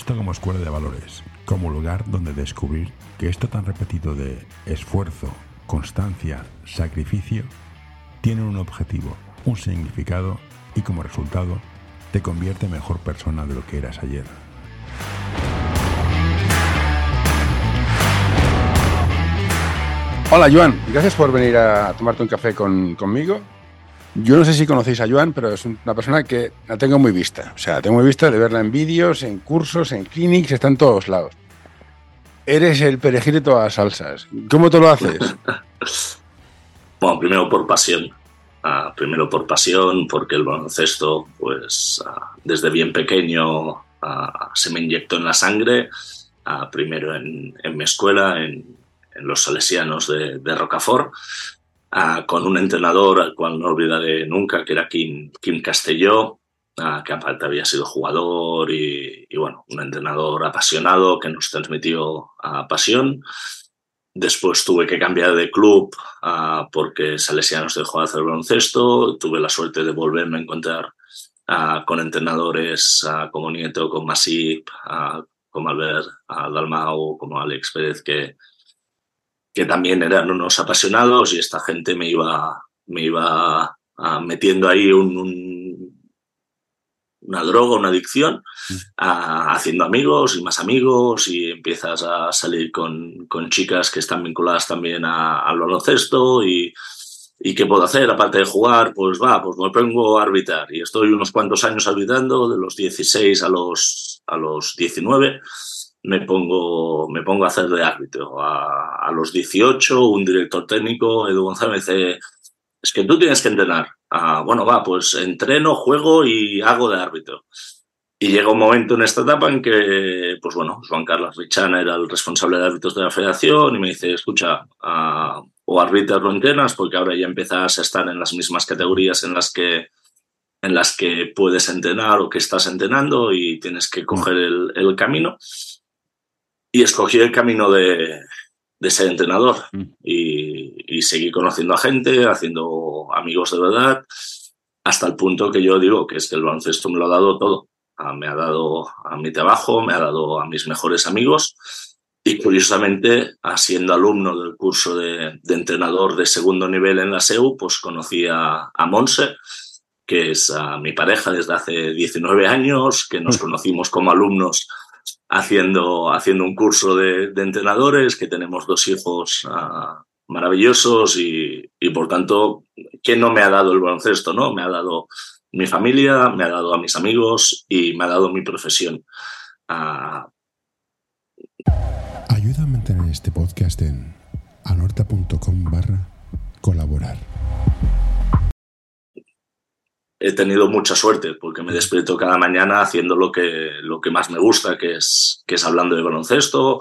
baloncesto como escuela de valores, como lugar donde descubrir que esto tan repetido de esfuerzo, constancia, sacrificio, tiene un objetivo, un significado y como resultado te convierte en mejor persona de lo que eras ayer. Hola Joan, gracias por venir a tomarte un café conmigo. Yo no sé si conocéis a Joan, pero es una persona que la tengo muy vista. O sea, tengo muy vista de verla en vídeos, en cursos, en clinics, está en todos lados. Eres el perejil de todas las salsas. ¿Cómo te lo haces? bueno, primero por pasión. Ah, primero por pasión, porque el baloncesto, pues ah, desde bien pequeño ah, se me inyectó en la sangre. primero en, mi escuela, en, los salesianos de Rocafort, con un entrenador al cual no olvidaré nunca, que era Kim, Kim Castelló, que aparte había sido jugador y, bueno, un entrenador apasionado que nos transmitió pasión. Después tuve que cambiar de club porque Salesianos dejó de hacer baloncesto. Tuve la suerte de volverme a encontrar con entrenadores como Nieto, como Masip, como Albert Dalmau, como Alex Pérez, que, que también eran unos apasionados y esta gente me iba, me iba ah, metiendo ahí un, una droga, una adicción, mm. haciendo amigos y más amigos y empiezas a salir con, con chicas que están vinculadas también al baloncesto y, y ¿qué puedo hacer? Aparte de jugar, pues va, pues me pongo a arbitrar y estoy unos cuantos años arbitrando, de los 16 a los, a los 19 me pongo, me pongo a hacer de árbitro. A, a los 18, un director técnico, Edu González, dice, es que tú tienes que entrenar. Ah, bueno, va, pues entreno, juego y hago de árbitro. Y llega un momento en esta etapa en que, pues bueno, Juan Carlos Richana era el responsable de árbitros de la federación y me dice, escucha, ah, o arbitras o entrenas, porque ahora ya empiezas a estar en las mismas categorías en las que en las que puedes entrenar o que estás entrenando y tienes que coger el, el camino. Y escogí el camino de, de ser entrenador mm. y, y, seguí conociendo a gente, haciendo amigos de verdad, hasta el punto que yo digo que es que el baloncesto me lo ha dado todo. Ah, me ha dado a mi trabajo, me ha dado a mis mejores amigos y curiosamente, siendo alumno del curso de, de, entrenador de segundo nivel en la SEU, pues conocí a, a Monse, que es a mi pareja desde hace 19 años, que nos mm. conocimos como alumnos haciendo, haciendo un curso de, entrenadores, que tenemos dos hijos ah, maravillosos y, y, por tanto, ¿qué no me ha dado el baloncesto? ¿no? Me ha dado mi familia, me ha dado a mis amigos y me ha dado mi profesión. Uh... Ayuda a mantener este podcast en anorta.com barra colaborar he tenido mucha suerte porque me despierto cada mañana haciendo lo que, lo que más me gusta, que es, que es hablando de baloncesto,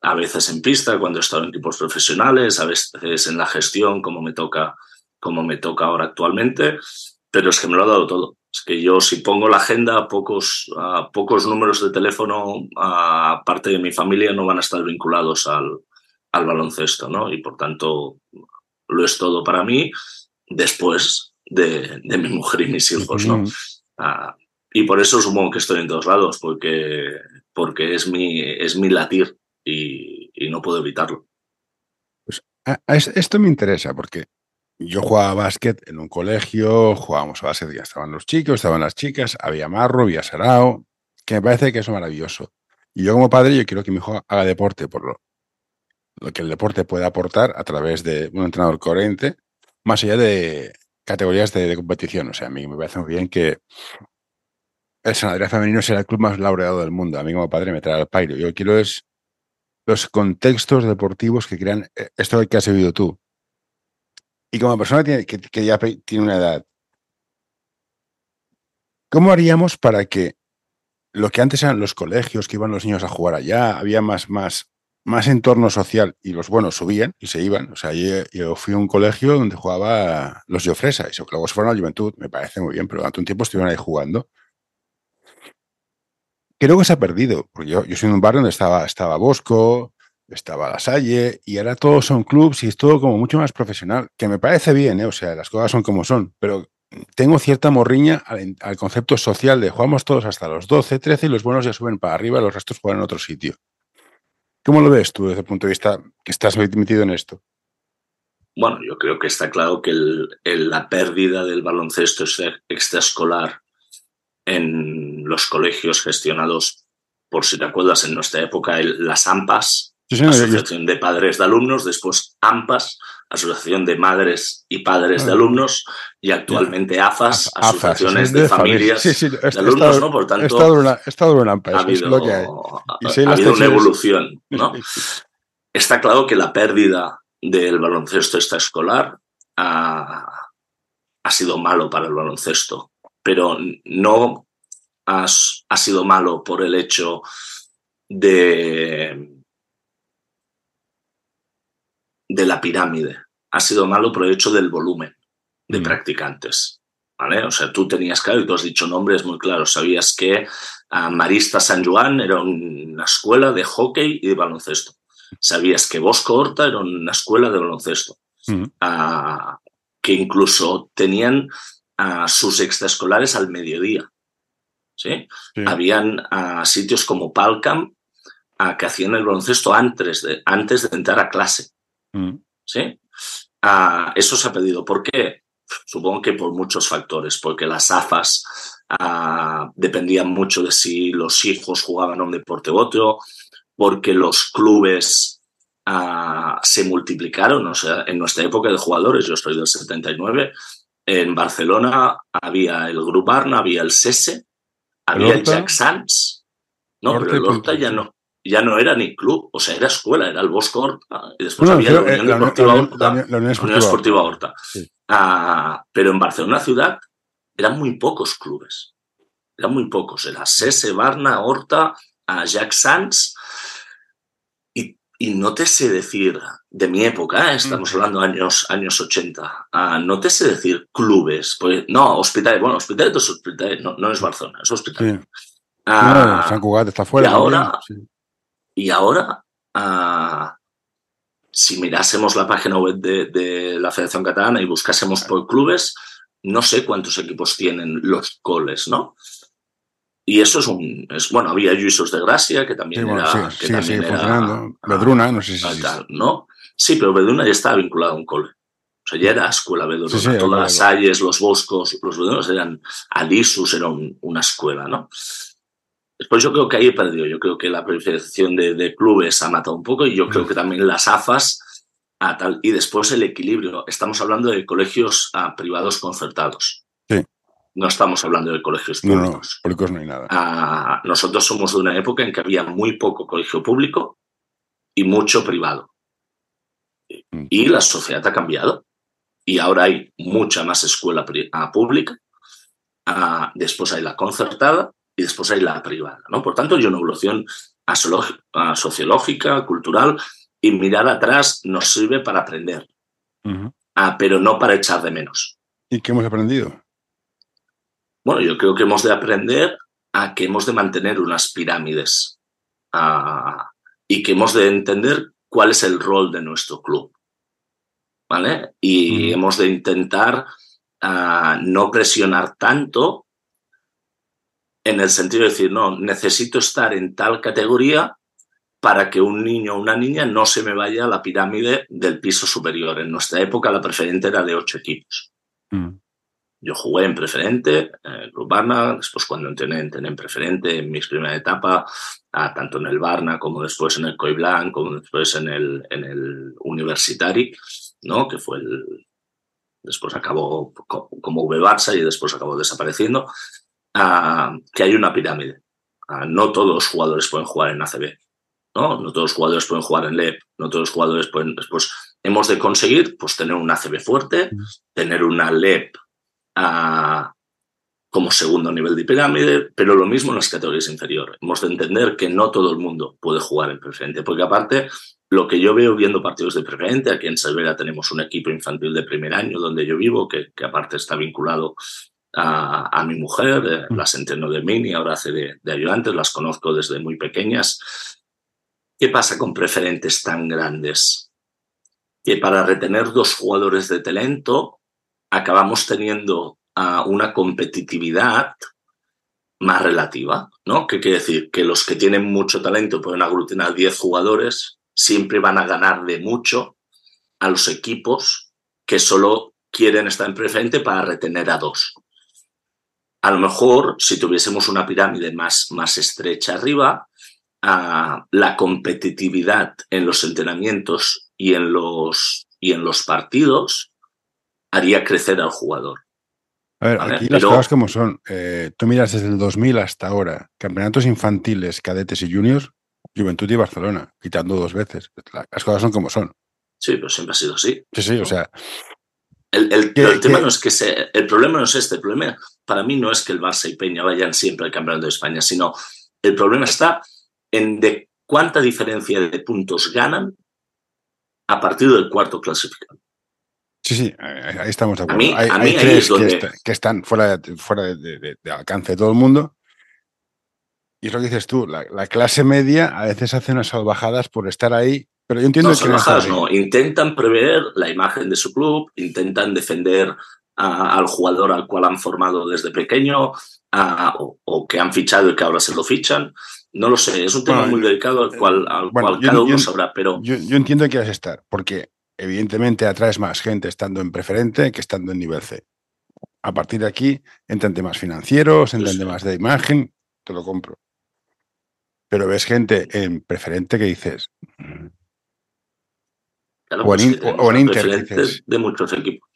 a veces en pista cuando he estado en equipos profesionales, a veces en la gestión como me toca, como me toca ahora actualmente, pero es que me lo ha dado todo. Es que yo si pongo la agenda, pocos, pocos números de teléfono, aparte de mi familia, no van a estar vinculados al, al baloncesto, ¿no? Y por tanto, lo es todo para mí. Después, de, mi mujer y mis hijos, ¿no? Ah, y por eso supongo que estoy en todos lados, porque, porque es, mi, es mi latir y, no puedo evitarlo. Pues esto me interesa porque yo jugaba básquet en un colegio, jugábamos a básquet, ya estaban los chicos, estaban las chicas, había marro, había sarao, que me parece que eso es maravilloso. Y yo como padre, yo quiero que mi hijo haga deporte por lo, lo que el deporte puede aportar a través de un entrenador coherente, más allá de, categorías de, competición. O sea, a mí me parece muy bien que el Sanadria Femenino sea el club más laureado del mundo. A mí como padre me trae al pairo. Yo quiero es los contextos deportivos que crean eh, esto que has vivido tú. Y como persona que, que ya tiene una edad, ¿cómo haríamos para que lo que antes eran los colegios, que iban los niños a jugar allá, había más, más, más entorno social y los buenos subían y se iban. O sea, yo, fui a un colegio donde jugaba los Jofresa y luego se fueron a la juventud, me parece muy bien, pero durante un tiempo estuvieron ahí jugando. Creo que se ha perdido, porque yo, yo soy en un barrio donde estaba, estaba Bosco, estaba La Salle, y ahora todos son clubs y es todo como mucho más profesional, que me parece bien, ¿eh? o sea, las cosas son como son, pero tengo cierta morriña al, concepto social de jugamos todos hasta los 12, 13 y los buenos ya suben para arriba, los restos juegan en otro sitio. ¿Cómo lo ves tú desde el punto de vista que estás metido en esto? Bueno, yo creo que está claro que la pérdida del baloncesto extraescolar en los colegios gestionados, por si te acuerdas, en nuestra época, las AMPAS, Asociación de Padres de Alumnos, después AMPAS, Asociación de Madres y Padres de Alumnos, y actualmente AFAS, Asociaciones de, Familias de Alumnos, ¿no? Por tanto, he estado en, una, AMPAS, ha habido, ha habido una evolución, ¿no? Está claro que la pérdida del baloncesto extraescolar ha, ha sido malo para el baloncesto, pero no ha, ha sido malo por el hecho de de la pirámide. Ha sido malo por el hecho del volumen de mm. practicantes. ¿vale? O sea, tú tenías claro, y tú has dicho nombres muy claros. Sabías que Marista San Juan era una escuela de hockey y de baloncesto. Sabías que Bosco Horta era una escuela de baloncesto. Mm. que incluso tenían sus extraescolares al mediodía. ¿sí? Habían sitios como Palcam que hacían el baloncesto antes de, antes de entrar a clase. Mm. ¿Sí? Ah, eso se ha pedido. ¿Por qué? Supongo que por muchos factores, porque las AFAS ah, dependían mucho de si los hijos jugaban a un deporte u otro, porque los clubes ah, se multiplicaron. O sea, en nuestra época de jugadores, yo estoy del 79, en Barcelona había el Grup Arna, había el SESE, había el Jack Sands. No, pero el Horta ya no ya no era ni club, o sea, era escuela, era el Bosco Horta, y después había la Unión Deportiva Horta, la, Unión Esportiva Horta. Ah, pero en Barcelona ciudad eran muy pocos clubes, eran muy pocos, era Sese, Barna, Horta, Jack Sands, y, y, no te sé decir, de mi época, ¿eh? estamos mm. hablando años, años 80, ah, no te sé decir clubes, pues, no, hospitales, bueno, hospitales, hospitales no, no es Barcelona, es hospital. Ah, San Cugat está fuera. Y ahora, y ahora, ah, si mirásemos la página web de, la Federación Catalana y buscásemos por clubes, no sé cuántos equipos tienen los coles, ¿no? Y eso es un. Es, bueno, había Juisos de Gracia, que también era. que también era, Bedruna, no sé si. ¿no? Sí, pero Bedruna ya estaba vinculado a un cole. O sea, ya era escuela Bedruna. Todas las Salles, los Boscos, los Bedunos eran. Alisus era una escuela, ¿no? Después yo creo que ahí he perdido. Yo creo que la proliferación de, clubes ha matado un poco y yo creo que también las AFAS a tal, y después el equilibrio. Estamos hablando de colegios ah, privados concertados. Sí. No estamos hablando de colegios públicos. No, no, públicos no hay nada. Ah, nosotros somos de una época en que había muy poco colegio público y mucho privado. Mm. Y la sociedad ha cambiado. Y ahora hay mucha más escuela ah, pública. después hay la concertada y después hay la privada. ¿no? Por tanto, hay una evolución sociológica, cultural, y mirar atrás nos sirve para aprender, ah, pero no para echar de menos. ¿Y qué hemos aprendido? Bueno, yo creo que hemos de aprender a que hemos de mantener unas pirámides y que hemos de entender cuál es el rol de nuestro club. ¿Vale? Y hemos de intentar ah, no presionar tanto en el sentido de decir, no, necesito estar en tal categoría para que un niño o una niña no se me vaya a la pirámide del piso superior. En nuestra época la preferente era de ocho equipos. Mm. Yo jugué en preferente, en Club Barna, después cuando entré, en preferente en mi primera etapa, tanto en el Barna como después en el Coy Blanc, como después en el, en el Universitari, ¿no? que fue el... Después acabó como V Barça y después acabó desapareciendo que hay una pirámide. no todos los jugadores pueden jugar en ACB, ¿no? No todos los jugadores pueden jugar en LEP, no todos los jugadores pueden... Pues, hemos de conseguir pues, tener un ACB fuerte, tener una LEP como segundo nivel de pirámide, pero lo mismo en las categorías inferiores. Hemos de entender que no todo el mundo puede jugar en preferente, porque aparte, lo que yo veo viendo partidos de preferente, aquí en Salvera tenemos un equipo infantil de primer año donde yo vivo, que, que aparte está vinculado a, mi mujer, eh, mm. las entreno de mini, ahora hace de, ayudantes, las conozco desde muy pequeñas. ¿Qué pasa con preferentes tan grandes? Que para retener dos jugadores de talento acabamos teniendo a una competitividad más relativa, ¿no? ¿Qué quiere decir? Que los que tienen mucho talento pueden aglutinar 10 jugadores, siempre van a ganar de mucho a los equipos que solo quieren estar en preferente para retener a dos. A lo mejor, si tuviésemos una pirámide más, más estrecha arriba, ah, la competitividad en los entrenamientos y en los, y en los partidos haría crecer al jugador. A ver, aquí las cosas como son. Eh, tú miras desde el 2000 hasta ahora, campeonatos infantiles, cadetes y juniors, Juventud y Barcelona, quitando dos veces. Las cosas son como son. Sí, pero siempre ha sido así. Sí, sí, o sea. El, tema no es que se, el problema no es este. El problema para mí no es que el Barça y Peña vayan siempre al campeonato de España, sino el problema está en de cuánta diferencia de puntos ganan a partir del cuarto clasificado. Sí, sí, ahí estamos de acuerdo. hay, tres que, están fuera, de, fuera de, alcance de todo el mundo. Y es lo que dices tú, la, clase media a veces hace unas salvajadas por estar ahí, pero yo entiendo no, que... Salvajadas no, intentan prever la imagen de su club, intentan defender al jugador al cual han formado desde pequeño o, que han fichado y que ahora se lo fichan. No lo sé, es un tema muy delicado al cual, al cual cada uno sabrá, pero... Yo, yo entiendo que quieras estar, porque evidentemente atraes más gente estando en preferente que estando en nivel C. A partir de aquí entran temas financieros, entran temas de imagen, te lo compro. Pero ves gente en preferente que dices. Mm". o, en, pues Inter. De muchos equipos.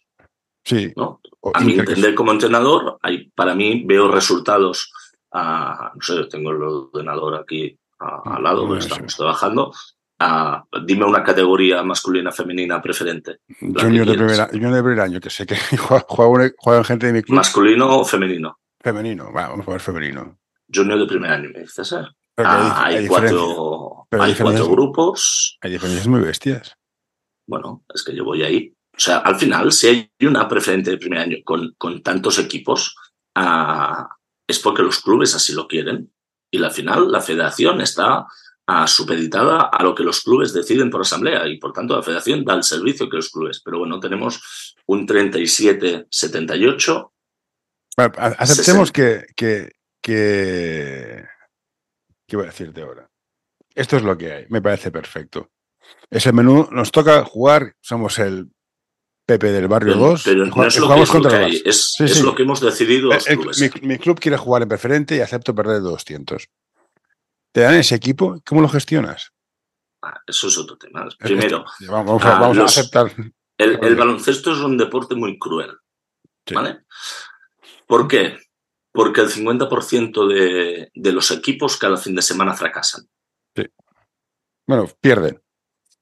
Sí. ¿no? A mí entender como entrenador, hay, para mí veo resultados. no sé, tengo el ordenador aquí al lado, donde estamos trabajando, dime una categoría masculina, femenina preferente. Junior de, primera, de primer año, que sé que juega, gente de mi club. ¿Masculino o femenino? Femenino, vamos a ver femenino. Junior de primer año, me dices, ¿eh? hay, cuatro, hay cuatro grupos. Hay diferencias muy bestias. Bueno, es que yo voy ahí. O sea, al final, si hay una preferente de primer año con, con tantos equipos, ah, es porque los clubes así lo quieren. Y al final, la federación está a supeditada a lo que los clubes deciden por asamblea y por tanto la federación da el servicio que los clubes. Pero bueno, tenemos un 37-78. aceptemos que, que, que... ¿Qué voy a decirte ahora? Esto es lo que hay, me parece perfecto. Ese menú nos toca jugar, somos el Pepe del Barrio 2. Pero, no es, lo que, es, es, lo que hemos decidido. Los clubes. Mi, mi, club quiere jugar en preferente y acepto perder 200 te dan ese equipo, ¿cómo lo gestionas? Ah, eso es otro tema. Primero, vamos, a, ah, aceptar. El, baloncesto es un deporte muy cruel. ¿Vale? ¿Por qué? Porque el 50% de, de, los equipos cada fin de semana fracasan. Sí. Bueno, pierden.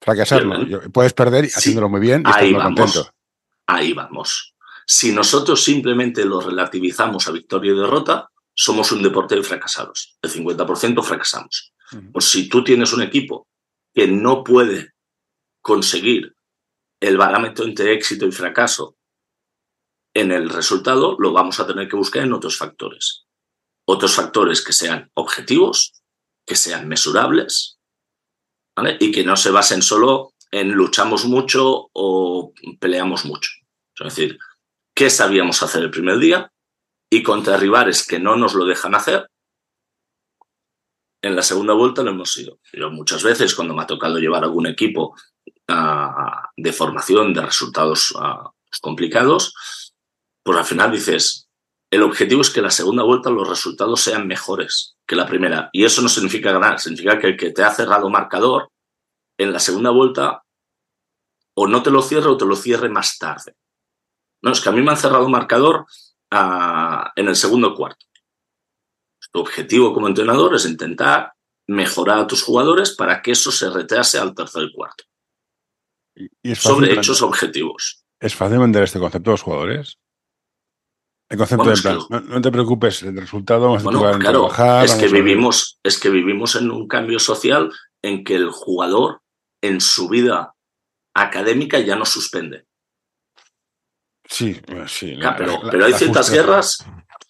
Fracasar Puedes perder haciéndolo muy bien y ahí vamos, contento. Ahí vamos. Si nosotros simplemente lo relativizamos a victoria y derrota, somos un deporte de fracasados. El 50% fracasamos. Pues si tú tienes un equipo que no puede conseguir el parámetro entre éxito y fracaso en el resultado, lo vamos a tener que buscar en otros factores. Otros factores que sean objetivos, que sean mesurables y que no se basen solo en luchamos mucho o peleamos mucho. Es decir, ¿qué sabíamos hacer el primer día? y contra rivales que no nos lo dejan hacer, en la segunda vuelta lo hemos sido. Yo muchas veces cuando me ha tocado llevar algún equipo ah, de formación de resultados ah, complicados, pues al final dices, el objetivo es que la segunda vuelta los resultados sean mejores que la primera. Y eso no significa ganar, significa que el que te ha cerrado marcador, en la segunda vuelta o no te lo cierre o te lo cierre más tarde. No, es que a mí me han cerrado marcador en el segundo cuarto. Tu objetivo como entrenador es intentar mejorar a tus jugadores para que eso se retrase al tercer cuarto. Y, sobre hechos objetivos. ¿Es fácil vender este concepto a los jugadores? El concepto de plan, no, te preocupes, el resultado vamos a trabajar. Es que, vivimos, es que vivimos en un cambio social en que el jugador en su vida académica ya no suspende. Sí, sí. pero, hay ciertas guerras.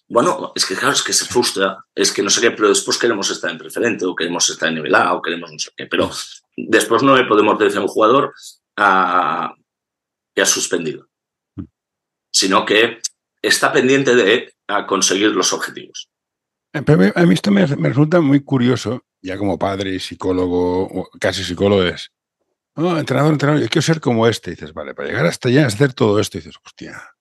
Bueno, es que claro, es que se frustra, es que no sé qué, pero después queremos estar en preferente, o queremos estar en nivel A, o queremos no sé qué. Pero después no le podemos decir a un jugador ah, que ha suspendido, sino que está pendiente de conseguir los objetivos. Eh, a mí esto me, resulta muy curioso, ya como padre y psicólogo, casi psicólogo es, no, entrenador, entrenador, yo quiero ser como este. Y dices, vale, para llegar hasta allá, hacer todo esto. Y dices, hostia,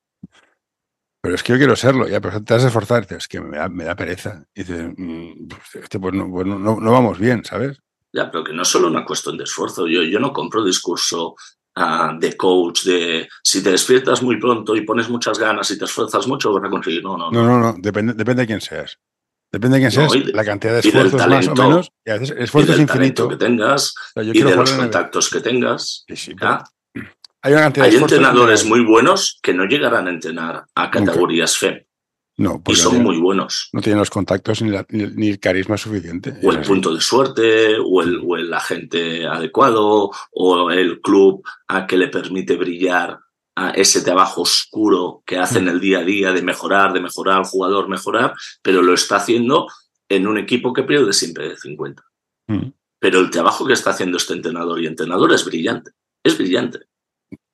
pero es que yo quiero serlo, ya, pero te has de esforzar. es que me da, pereza. Y dices, mm, pues, este, pues, pues no, no, vamos bien, ¿sabes? Ya, pero que no es solo una cuestión de esfuerzo. Yo, yo no compro discurso ah, de coach, de si te despiertas muy pronto y pones muchas ganas y te esfuerzas mucho, vas a conseguir. No, no, no. No, no, Depende, depende de quién seas. Depende de quién seas, la cantidad de esfuerzos más o menos. Y a veces esfuerzo es infinito. que tengas y de los contactos que tengas. hay, una hay entrenadores muy buenos que no llegarán a entrenar a categorías FEM. No, y son muy buenos. No tienen los contactos ni, ni el carisma suficiente. O el punto de suerte, o el, o el agente adecuado, o el club a que le permite brillar a ese trabajo oscuro que hace en el día a día de mejorar, de mejorar al jugador, mejorar, pero lo está haciendo en un equipo que pierde siempre de 50. Mm. Pero el trabajo que está haciendo este entrenador y entrenador es brillante, es brillante.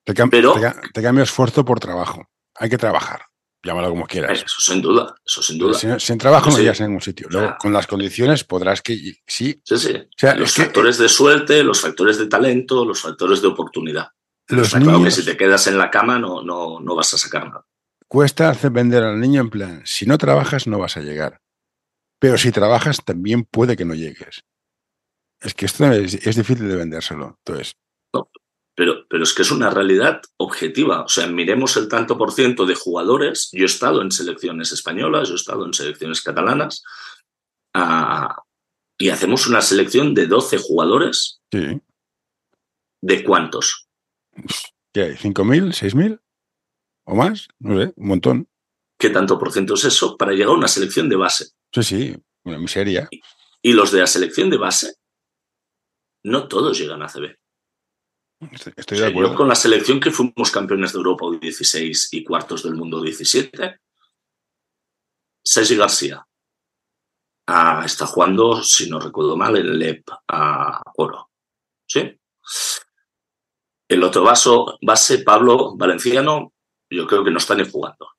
Te, pero, te, cambio esfuerzo por trabajo. Hay que trabajar. Llámalo como quieras. Eso sin duda, eso sin duda. Sin, trabajo no llegas a ningún sitio. Luego, con las condiciones podrás que sí. Sí, sí. los factores de suerte, los factores de talento, los factores de oportunidad. Los niños, que si te quedas en la cama no, no, no vas a sacar nada. Cuesta hacer vender al niño en plan, si no trabajas no vas a llegar. Pero si trabajas también puede que no llegues. Es que esto es, difícil de vendérselo. Entonces. Pero, pero es que es una realidad objetiva. O sea, miremos el tanto por ciento de jugadores. Yo he estado en selecciones españolas, yo he estado en selecciones catalanas. Ah, y hacemos una selección de 12 jugadores. Sí. ¿De cuántos? ¿Qué hay? ¿5.000? ¿6.000? ¿O más? No sé, un montón. ¿Qué tanto por ciento es eso para llegar a una selección de base? Sí, sí, una miseria. Y, los de la selección de base, no todos llegan a CB. Estoy, de acuerdo. Yo con la selección que fuimos campeones de Europa 16 y cuartos del mundo 17, Sergi García ah, está jugando, si no recuerdo mal, en LEP a Oro. ¿Sí? El otro vaso, base, Pablo Valenciano, yo creo que no está ni jugando.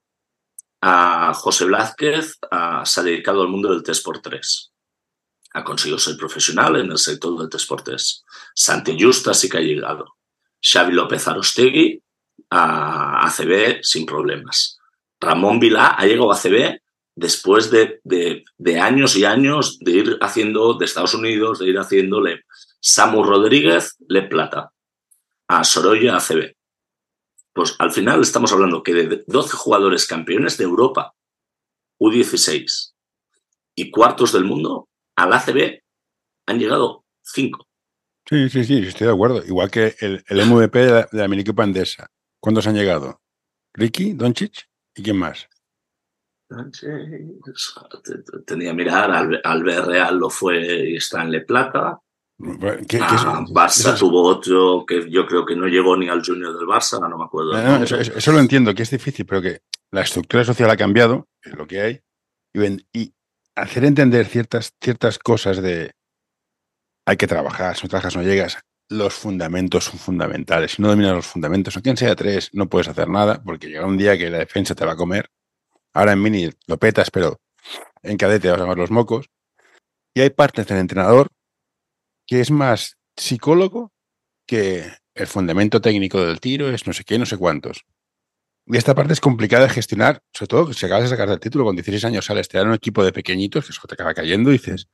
A José Blázquez se ha dedicado al mundo del 3x3. Ha conseguido ser profesional en el sector del 3x3. Santi Justa sí que ha llegado. Xavi López Arostegui a ACB sin problemas. Ramón Vilá ha llegado a ACB después de, de, años y años de ir haciendo de Estados Unidos, de ir haciéndole Samu Rodríguez, Le Plata a Sorolla ACB. Pues al final estamos hablando que de 12 jugadores campeones de Europa, U16 y cuartos del mundo, al ACB han llegado 5. Sí, sí, sí, estoy de acuerdo. Igual que el, MVP de la, de Pandesa. ¿Cuántos han llegado? ¿Ricky, Doncic y quién más? Tenía que mirar, al, al Real lo fue y está en Le Plata. Ah, Barça tuvo otro que yo creo que no llegó ni al junior del Barça, no me acuerdo. eso, lo entiendo, que es difícil, pero que la estructura social ha cambiado, es lo que hay, y, hacer entender ciertas, ciertas cosas de hay que trabajar, si no trabajas no llegas, los fundamentos son fundamentales. Si no dominas los fundamentos, aunque sea tres, no puedes hacer nada, porque llega un día que la defensa te va a comer. Ahora en mini lo petas, pero en cadete vas a ver los mocos. Y hay partes del entrenador que es más psicólogo que el fundamento técnico del tiro, es no sé qué, no sé cuántos. Y esta parte es complicada de gestionar, sobre todo si acabas de sacar el título con 16 años, sales, te dan un equipo de pequeñitos, que eso te acaba cayendo y dices,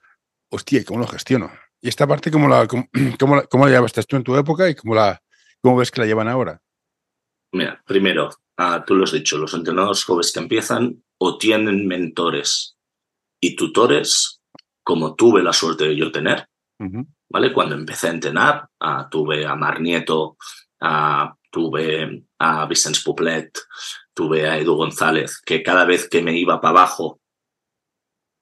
hostia, ¿cómo lo gestiono? Y esta parte, ¿cómo la, cómo, cómo la llevaste tú en tu época y cómo, la, cómo ves que la llevan ahora? Mira, primero, ah, tú lo has dicho, los entrenadores jóvenes que empiezan o tienen mentores y tutores, como tuve la suerte de yo tener, ¿vale? Cuando empecé a entrenar, ah, tuve a Mar Nieto, ah, tuve a Vicente Puplet, tuve a Edu González, que cada vez que me iba para abajo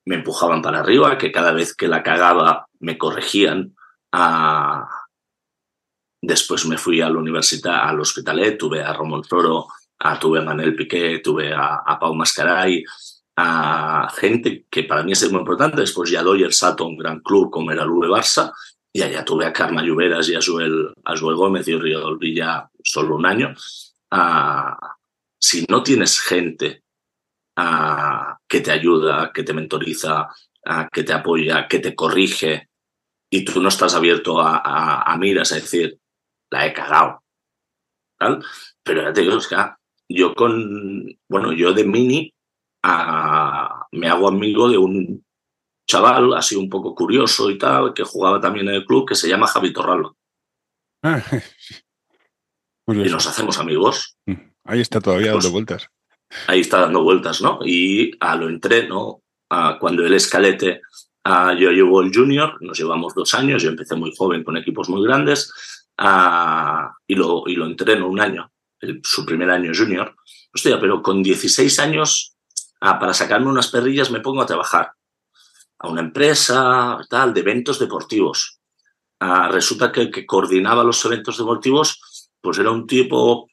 me empujaban para arriba, que cada vez que la cagaba me corregían. Ah, después me fui a la universidad, al hospitalet, tuve a Romón Toro, tuve a Manel Piqué, tuve a, a Pau Mascaray, a gente que para mí es muy importante. Después ya doy el salto a un gran club como era el Barça y allá tuve a Carma Lluveras y a Joel, a Gómez y Río Villa solo un año. Ah, si no tienes gente que te ayuda, que te mentoriza, que te apoya, que te corrige, y tú no estás abierto a, miras a decir, la he cagado. Pero ya te digo, es que yo con, bueno, yo de mini me hago amigo de un chaval así un poco curioso y tal, que jugaba también en el club, que se llama Javi Torralba. Ah, y nos hacemos amigos. Mm, ahí está todavía dando vueltas. Ahí está dando vueltas, ¿no? Y a lo entreno, a cuando el escalete, yo llevo el junior, nos llevamos dos años, yo empecé muy joven con equipos muy grandes, y, lo, y lo entreno un año, su primer año junior. Hostia, pero con 16 años, para sacarme unas perrillas me pongo a trabajar a una empresa, tal, de eventos deportivos. resulta que el que coordinaba los eventos deportivos, pues era un tipo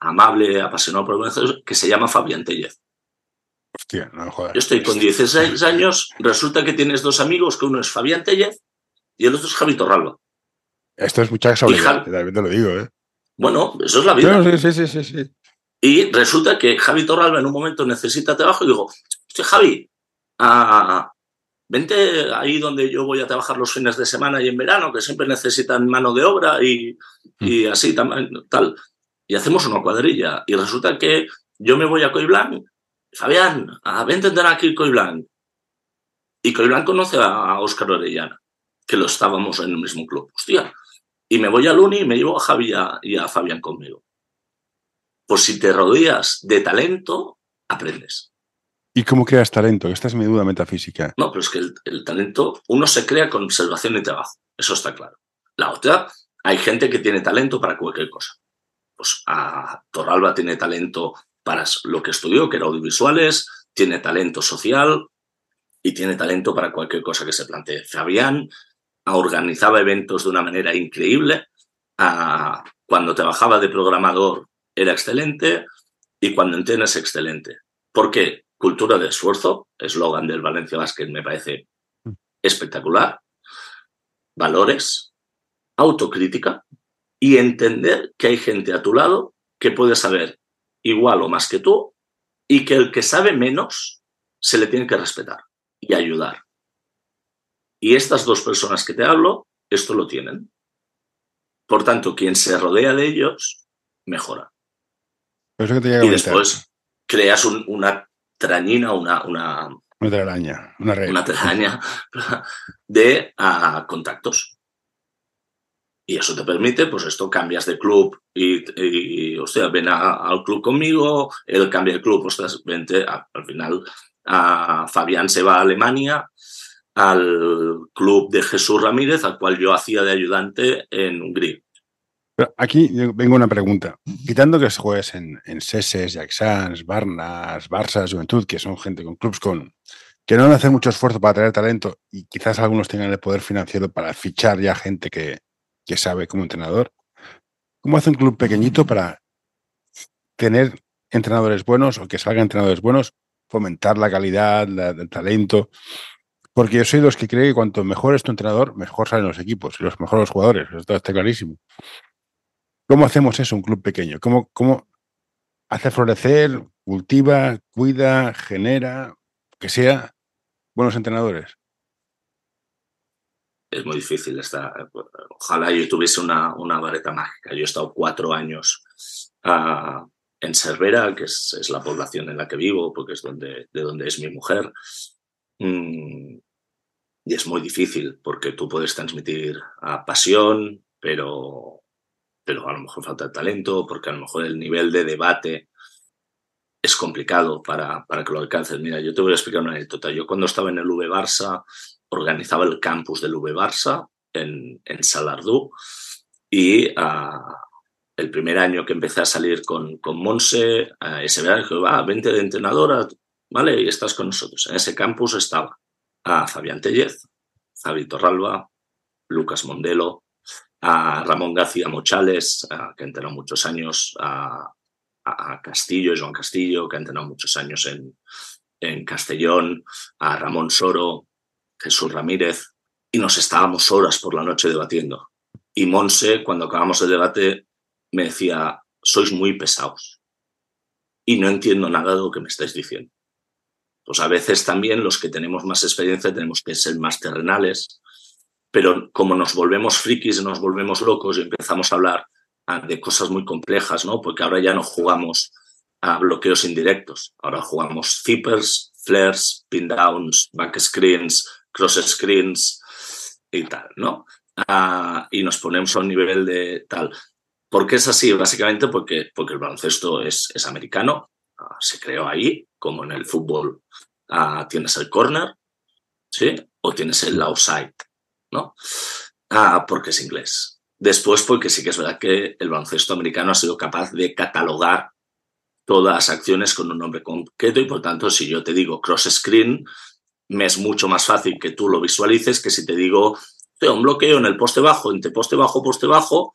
amable, apasionado por el que se llama Fabián Tellez. Hostia, no jodas. Yo estoy con 16 años, resulta que tienes dos amigos, que uno es Fabián Tellez y el otro es Javi Torralba. Esto es mucha casualidad, también te lo digo, ¿eh? Bueno, eso es la vida. sí, sí, sí, sí, Y resulta que Javi Torralba en un momento necesita trabajo y digo, hostia, Javi, vente ahí donde yo voy a trabajar los fines de semana y en verano, que siempre necesitan mano de obra y, y mm. así tal. Y hacemos una cuadrilla. Y resulta que yo me voy a Coiblanc, Fabián, a, vente a aquí Coiblanc. Y Coiblanc conoce a Óscar Orellana, que lo estábamos en el mismo club. Hostia. Y me voy a Luni y me llevo a Javi y a Fabián conmigo. Pues si te rodeas de talento, aprendes. ¿Y cómo creas talento? Esta es mi duda metafísica. No, pero es que el, talento, uno se crea con observación y trabajo. Eso está claro. La otra, hay gente que tiene talento para cualquier cosa. Pues a Torralba tiene talento para lo que estudió, que era audiovisuales, tiene talento social y tiene talento para cualquier cosa que se plantee. Fabián organizaba eventos de una manera increíble. cuando trabajaba de programador era excelente y cuando entrena es excelente. ¿Por qué? Cultura de esfuerzo, eslogan del Valencia Basket, me parece mm. espectacular. Valores, autocrítica y entender que hay gente a tu lado que puede saber igual o más que tú y que el que sabe menos se le tiene que respetar y ayudar. Y estas dos personas que te hablo, esto lo tienen. Por tanto, quien se rodea de ellos, mejora. y después creas una trañina, una... Una, una telaraña, una red. Una telaraña de contactos. Y eso te permite, pues esto, cambias de club y, o sea, ven al club conmigo, él cambia de club, ostras, vente, al final a Fabián se va a Alemania, al club de Jesús Ramírez, al cual yo hacía de ayudante en Hungría aquí vengo una pregunta. Quitando que juegues en, en Seses, Jacksans, Barnas, Barça, Juventud, que son gente con clubs con que no van a hacer mucho esfuerzo para tener talento y quizás algunos tengan el poder financiero para fichar ya gente que, que sabe como entrenador. ¿Cómo hace un club pequeñito para tener entrenadores buenos o que salgan entrenadores buenos, fomentar la calidad del talento? Porque yo soy de los que creen que cuanto mejor es tu entrenador, mejor salen los equipos y los mejores los jugadores. Esto está clarísimo. ¿Cómo hacemos eso un club pequeño? ¿Cómo, cómo hace florecer, cultiva, cuida, genera, que sea buenos entrenadores? Es muy difícil. ojalá yo tuviese una, una, vareta mágica. Yo he estado cuatro años ah, en Cervera, que es, la población en la que vivo, porque es donde, de donde es mi mujer. Mm, y es muy difícil porque tú puedes transmitir ah, pasión, pero pero a lo mejor falta talento, porque a lo mejor el nivel de debate es complicado para, para que lo alcances. Mira, yo te voy a explicar una anécdota. Yo cuando estaba en el V Barça, organizaba el campus del V Barça en, Salardú y ah, el primer año que empecé a salir con, con Monse, uh, ese verano dije, va, de entrenadora, ¿vale? Y estás con nosotros. En ese campus estaba a Fabián Tellez, Javi Torralba, Lucas Mondelo, a Ramón García Mochales, que ha entrenado muchos años, a, Castillo, Joan Castillo, que ha entrenado muchos años en, en Castellón, a Ramón Soro, Jesús Ramírez, y nos estábamos horas por la noche debatiendo. Y Monse, cuando acabamos el debate, me decía, sois muy pesados. y no entiendo nada de lo que me estáis diciendo. Pues a veces también los que tenemos más experiencia tenemos que ser más terrenales, pero como nos volvemos frikis, nos volvemos locos y empezamos a hablar ah, de cosas muy complejas, ¿no? Porque ahora ya no jugamos a bloqueos indirectos, ahora jugamos zippers, flares, pin downs, back screens, cross screens y tal, ¿no? Ah, y nos ponemos a un nivel de tal. ¿Por qué es así? Básicamente porque, porque el baloncesto es, es americano, ah, se creó ahí, como en el fútbol ah, tienes el corner, ¿sí? O tienes el outside, ¿no? porque es inglés. Después, porque sí que es verdad que el baloncesto americano ha sido capaz de catalogar todas las acciones con un nombre concreto y por tanto, si yo te digo cross screen, me es mucho más fácil que tú lo visualices que si te digo un bloqueo en el poste bajo, entre poste bajo, poste bajo,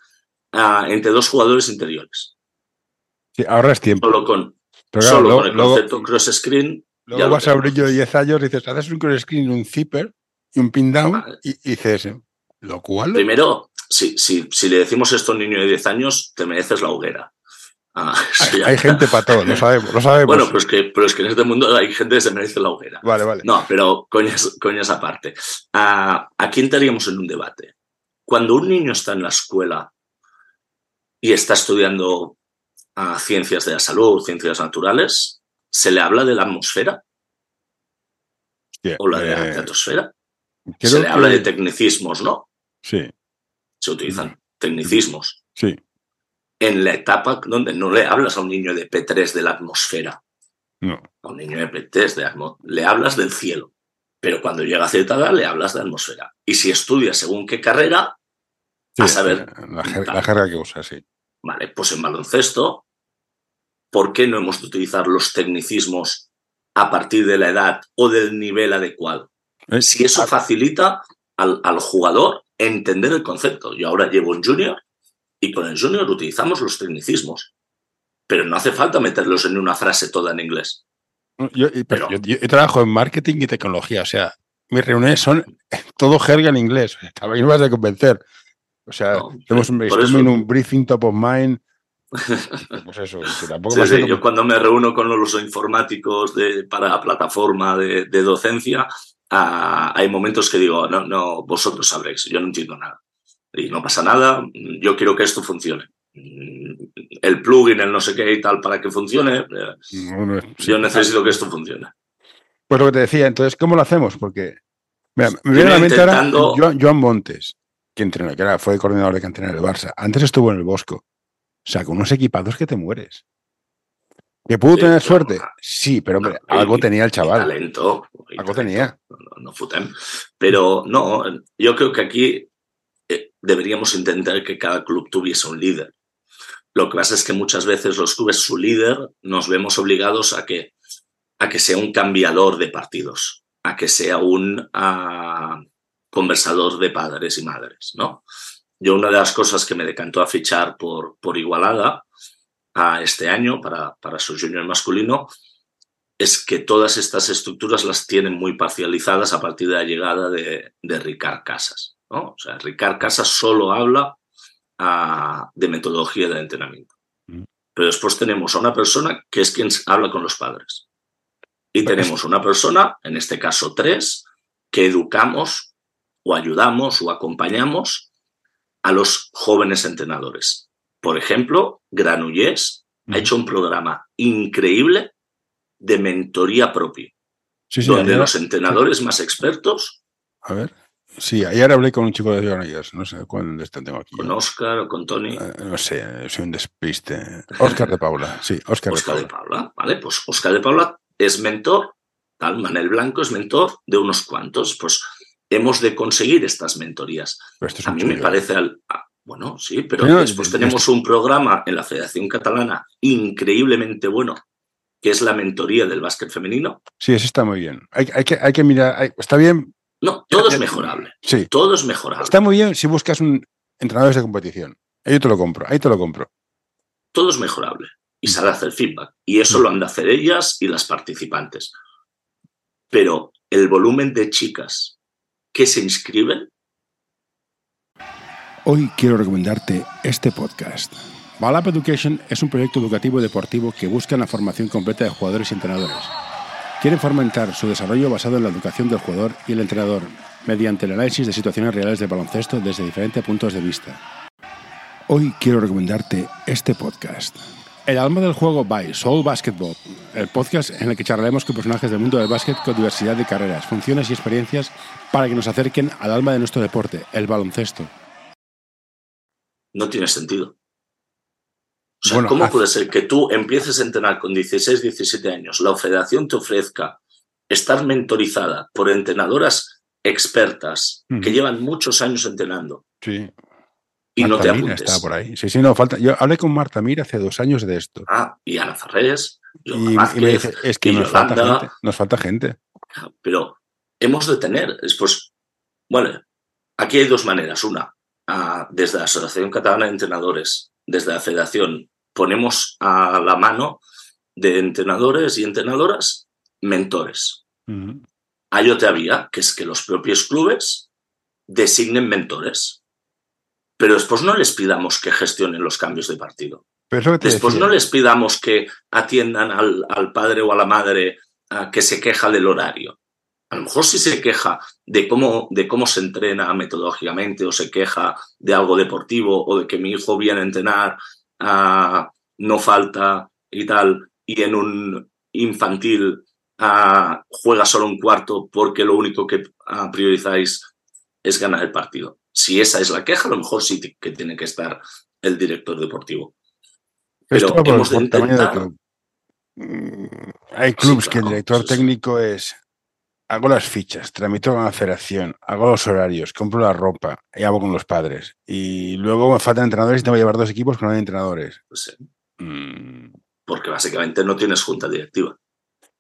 entre dos jugadores interiores. Sí, ahorras tiempo. Solo con, solo con el concepto cross screen. Luego vas a un niño de 10 años y dices, haces un cross screen, un zipper y un pin down y, dices, lo cual. Primero, si, si, si le decimos esto a un niño de 10 años, te mereces la hoguera. Ah, hay, gente para todo, lo sabemos, lo sabemos. Bueno, pero es, que, pero es que en este mundo hay gente que se merece la hoguera. Vale, vale. No, pero coñas, coñas aparte. ¿A, ¿A quién estaríamos en un debate? Cuando un niño está en la escuela y está estudiando a ciencias de la salud, ciencias naturales, ¿se le habla de la atmosfera? ¿O la de la eh, atmosfera? Se le habla de tecnicismos, ¿no? Sí. Se utilizan tecnicismos. Sí en la etapa donde no le hablas a un niño de P3 de la atmósfera. No. A un niño de P3 de le hablas del cielo. Pero cuando llega a cierta edad le hablas de atmósfera. Y si estudias según qué carrera, a saber. La, jerga que usa, sí. Vale, pues en baloncesto, ¿por qué no hemos de utilizar los tecnicismos a partir de la edad o del nivel adecuado? Eh, si eso facilita al, al jugador entender el concepto. Yo ahora llevo un junior y con el junior utilizamos los tecnicismos, pero no hace falta meterlos en una frase toda en inglés. Yo, pero, yo, trabajo en marketing y tecnología, o sea, mis reuniones son todo jerga en inglés. También me vas a convencer. O sea, tenemos un, un briefing top of mind. Pues eso, tampoco Yo cuando me reúno con los informáticos de, para plataforma de, docencia, ah, hay momentos que digo, no, no, vosotros sabréis, yo no entiendo nada y no pasa nada, yo quiero que esto funcione. El plugin, el no sé qué y tal, para que funcione, eh, yo necesito que esto funcione. Pues lo que te decía, entonces, ¿cómo lo hacemos? Porque me viene a la mente ahora Joan, Montes, que, entrenó, que era, fue coordinador de cantera en el Barça. Antes estuvo en el Bosco. O sea, con unos equipados que te mueres. ¿Que pudo tener suerte? Sí, pero hombre, algo tenía el chaval. talento. Algo tenía. No, no, Pero no, yo creo que aquí deberíamos intentar que cada club tuviese un líder. Lo que pasa es que muchas veces los clubes, su líder, nos vemos obligados a que, a que sea un cambiador de partidos, a que sea un ah, conversador de padres y madres, ¿no? Yo una de las cosas que me decantó a fichar por, por Igualada a este año para, para su junior masculino es que todas estas estructuras las tienen muy parcializadas a partir de la llegada de, de Ricard Casas. O sea, Ricard Casas solo habla ah, de metodología de entrenamiento. Mm. Pero después tenemos a una persona que es quien habla con los padres. Y tenemos una persona, en este caso tres, que educamos o ayudamos o acompañamos a los jóvenes entrenadores. Por ejemplo, Granullés ha hecho un programa increíble de mentoría propia, donde los entrenadores más expertos a ver. Sí, ayer hablé con un chico de Granollers, no sé cuándo tengo aquí. ¿Con Oscar o con Tony? Eh, no sé, soy un despiste. Oscar de Paula, sí, Oscar, Oscar de, Paula. Vale, pues Oscar de Paula es mentor, tal, Manel Blanco es mentor de unos cuantos, pues hemos de conseguir estas mentorías. a mí me parece, al, bueno, sí, pero después tenemos un programa en la Federación Catalana increíblemente bueno, que es la mentoría del básquet femenino. Sí, eso está muy bien. Hay, que, hay que mirar, está bien no, todo es mejorable. Sí. Todo es mejorable. Está muy bien si buscas un entrenador de competición. Ahí te lo compro, ahí te lo compro. Todo es mejorable y se hace el feedback. Y eso lo han de hacer ellas y las participantes. Pero el volumen de chicas que se inscriben. Hoy quiero recomendarte este podcast. Balap Education es un proyecto educativo y deportivo que busca la formación completa de jugadores y entrenadores. Quieren fomentar su desarrollo basado en la educación del jugador y el entrenador, mediante el análisis de situaciones reales de baloncesto desde diferentes puntos de vista. Hoy quiero recomendarte este podcast. El alma del juego by Soul Basketball, el podcast en el que charlaremos con personajes del mundo del básquet con diversidad de carreras, funciones y experiencias para que nos acerquen al alma de nuestro deporte, el baloncesto. No tiene sentido. O sea, ¿cómo puede ser que tú empieces a entrenar con 16, 17 años, la federación te ofrezca estar mentorizada por entrenadoras expertas que llevan muchos años entrenando? Sí. Y no te apuntes. está por ahí. Sí, sí, no, falta. Yo hablé con Marta Mir hace dos años de esto. Ah, y Ana y, me dice, es que nos falta, gente, nos falta gente. Pero hemos de tener, pues, bueno, aquí hay dos maneras. Una, ah, desde la Asociación Catalana de Entrenadores, desde la Federación, ponemos a la mano de entrenadores y entrenadoras mentores. Hay otra vía, que es que los propios clubes designen mentores. Pero después no les pidamos que gestionen los cambios de partido. después no les pidamos que atiendan al, padre o a la madre que se queja del horario. A lo mejor si se queja de cómo, de cómo se entrena metodológicamente o se queja de algo deportivo o de que mi hijo viene a entrenar no falta y tal, y en un infantil juega solo un cuarto porque lo único que priorizáis es ganar el partido. Si esa es la queja, a lo mejor sí que tiene que estar el director deportivo. Pero hemos de intentar... Mm, hay clubes que el director técnico es hago las fichas, tramito con la federación, hago los horarios, compro la ropa y hago con los padres. Y luego me faltan entrenadores y tengo que llevar dos equipos con no hay entrenadores. Pues mm. Porque básicamente no tienes junta directiva.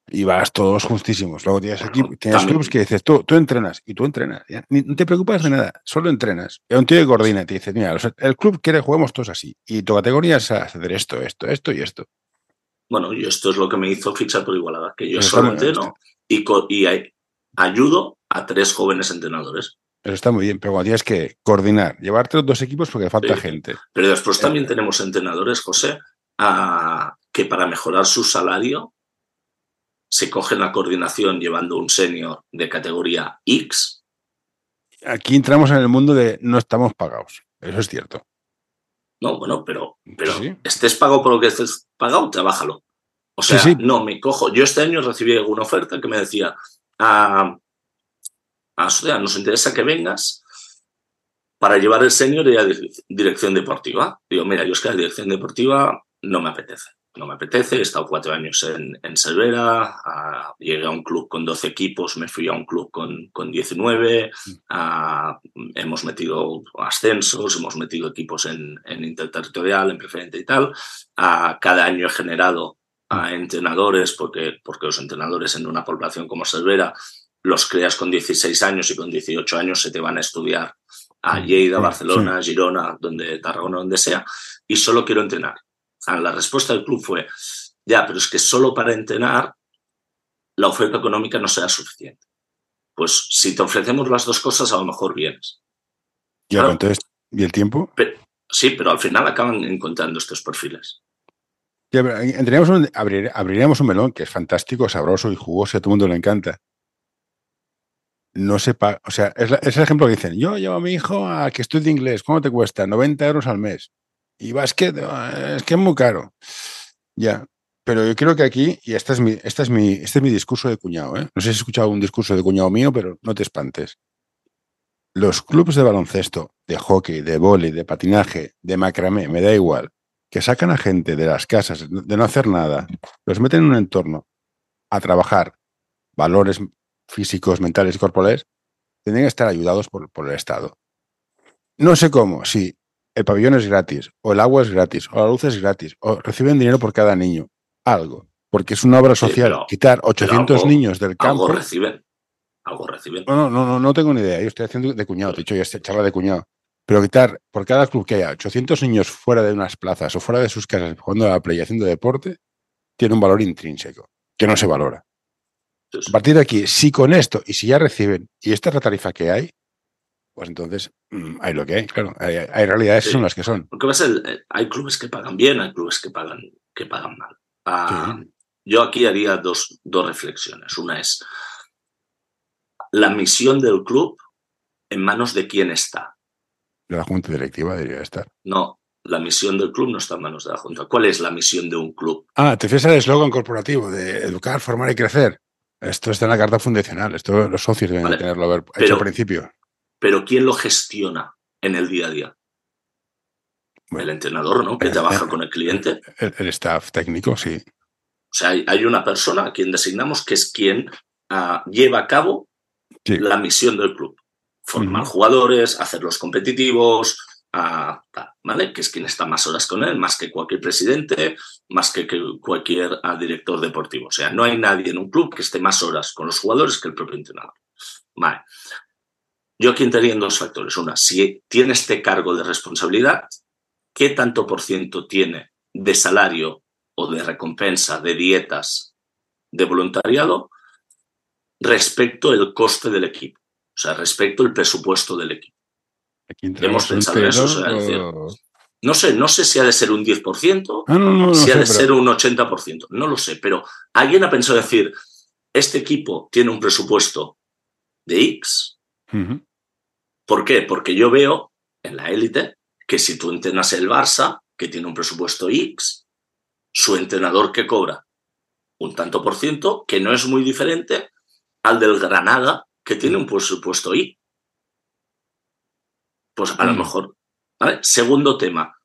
Y vas todos justísimos. Luego tienes, aquí, tienes clubes que dices, tú, tú entrenas y tú entrenas. no te preocupas de nada, solo entrenas. Y un tío que coordina te dice, mira, el club quiere que juguemos todos así. Y tu categoría es hacer esto, esto, esto y esto. Bueno, y esto es lo que me hizo fichar por Igualada, que yo solo entreno y, y ayudo a tres jóvenes entrenadores. Eso está muy bien, pero cuando tienes que coordinar, llevarte los dos equipos porque falta gente. Pero después también tenemos entrenadores, José, que para mejorar su salario se cogen la coordinación llevando un senior de categoría X. Aquí entramos en el mundo de no estamos pagados. Eso es cierto. No, bueno, pero, pero estés pagado por lo que estés pagado, trabájalo. O sea, no, me cojo. Yo este año recibí una oferta que me decía, a, a nos interesa que vengas para llevar el senior y la dirección deportiva. Digo, mira, yo es que la dirección deportiva no me apetece. No me apetece, he estado cuatro años en, en Cervera, llegué a un club con 12 equipos, me fui a un club con, con 19, hemos metido ascensos, hemos metido equipos en, en interterritorial, en preferente y tal. cada año he generado a entrenadores, porque, porque los entrenadores en una población como Cervera los creas con 16 años y con 18 años se te van a estudiar a mm, Lleida, Barcelona, Girona, donde Tarragona, donde sea, y solo quiero entrenar. la respuesta del club fue, ya, pero es que solo para entrenar la oferta económica no será suficiente. Pues si te ofrecemos las dos cosas, a lo mejor vienes. ¿Y, entonces, ¿y el tiempo? sí, pero al final acaban encontrando estos perfiles. Un, abriríamos un melón que es fantástico, sabroso y jugoso, a todo el mundo le encanta no sepa, o sea, es, el ejemplo que dicen, yo llevo a mi hijo a que estudie inglés, ¿cómo te cuesta? 90 euros al mes. Y básquet, es que es muy caro. Ya, pero yo creo que aquí, y este es mi, este es mi, este es mi discurso de cuñado, ¿eh? no sé si has escuchado un discurso de cuñado mío, pero no te espantes. Los clubes de baloncesto, de hockey, de vóley, de patinaje, de macramé, me da igual, que sacan a gente de las casas, de no hacer nada, los meten en un entorno a trabajar valores físicos, mentales y corporales, tienen que estar ayudados por, por, el Estado. No sé cómo, si el pabellón es gratis, o el agua es gratis, o la luz es gratis, o reciben dinero por cada niño, algo, porque es una obra social. Quitar 800 niños del campo. Algo reciben. Algo reciben. No, no, no, no tengo ni idea. Yo estoy haciendo de cuñado, te he dicho ya charla de cuñado. Pero quitar por cada club que haya 800 niños fuera de unas plazas o fuera de sus casas jugando a la play y haciendo deporte, tiene un valor intrínseco que no se valora. A partir de aquí, si con esto y si ya reciben, y esta es la tarifa que hay, pues entonces mm, hay lo que hay, claro. Hay, hay realidades Sí. son las que son. Porque el- eh, hay clubes que pagan bien, hay clubes que pagan, que pagan mal. Ah, Yo aquí haría dos, dos reflexiones. Una es la misión del club en manos de quién está. De la junta directiva debería estar. No, la misión del club no está en manos de la Junta. ¿Cuál es la misión de un club? Ah, te fijas al eslogan corporativo de educar, formar y crecer. Esto está en la carta fundacional. Esto los socios deben Vale, tenerlo haber hecho pero- al principio. Pero ¿quién lo gestiona en el día a día? Bueno. El entrenador, ¿no? Que trabaja con el cliente. El, el staff técnico, sí. O sea, hay, hay una persona a quien designamos que es quien ah, lleva a cabo Sí. la misión del club. Formar jugadores, hacerlos competitivos, tal, ¿vale? Que es quien está más horas con él, más que cualquier presidente, más que, que cualquier ah, director deportivo. O sea, no hay nadie en un club que esté más horas con los jugadores que el propio entrenador. Vale. Yo aquí entraría en dos factores. Una, si tiene este cargo de responsabilidad, ¿qué tanto por ciento tiene de salario o de recompensa, de dietas, de voluntariado respecto el coste del equipo? O sea, respecto el presupuesto del equipo. Aquí Hemos pensado en eso, solteros, o sea, es o- No sé, no sé si ha de ser un 10%, Ah, no, no, no si ha sé, de pero- ser un 80%, no lo sé, pero alguien ha pensado decir, este equipo tiene un presupuesto de X. ¿Por qué? Porque yo veo en la élite que si tú entrenas el Barça, que tiene un presupuesto X, su entrenador que cobra un tanto por ciento, que no es muy diferente al del Granada, que tiene un presupuesto Y. Pues a lo Mm. mejor. ¿vale? Segundo tema,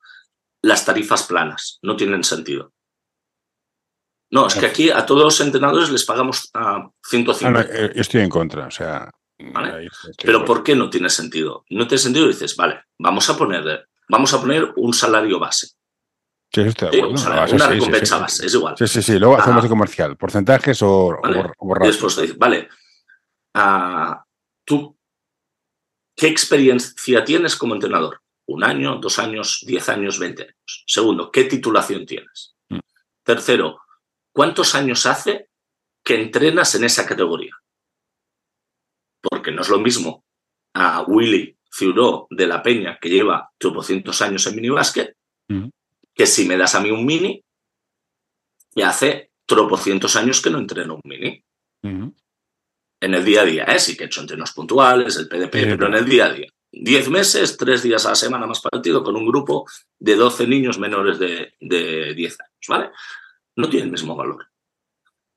las tarifas planas no tienen sentido. No, es que aquí a todos los entrenadores les pagamos a Ah, no, 150. eh, yo estoy en contra, o sea. Vale. Pero ¿por qué no tiene sentido? No tiene sentido y dices, vale, vamos a poner, vamos a poner un salario base. Sí, eso estoy de Sí, un salario, Ah, una sí, recompensa sí. base, es igual. Sí, sí, sí. Luego hacemos Ah. el comercial. ¿Porcentajes o, ¿vale? o borrados? después dices, vale, ah, tú, ¿qué experiencia tienes como entrenador? ¿Un año, dos años, diez años, veinte años? Segundo, ¿qué titulación tienes? Mm. Tercero, ¿cuántos años hace que entrenas en esa categoría? Porque no es lo mismo a Willy Ciuró de la Peña, que lleva 200 años en minibásquet, Ujú. que si me das a mí un mini, y hace tropocientos años que no entreno un mini. Ujú. En el día a día, ¿eh? Sí que he hecho entrenos puntuales, el PDP, Sí, pero en el día a día. Diez meses, tres días a la semana más partido con un grupo de 12 niños menores de, de 10 años, ¿vale? No tiene el mismo valor.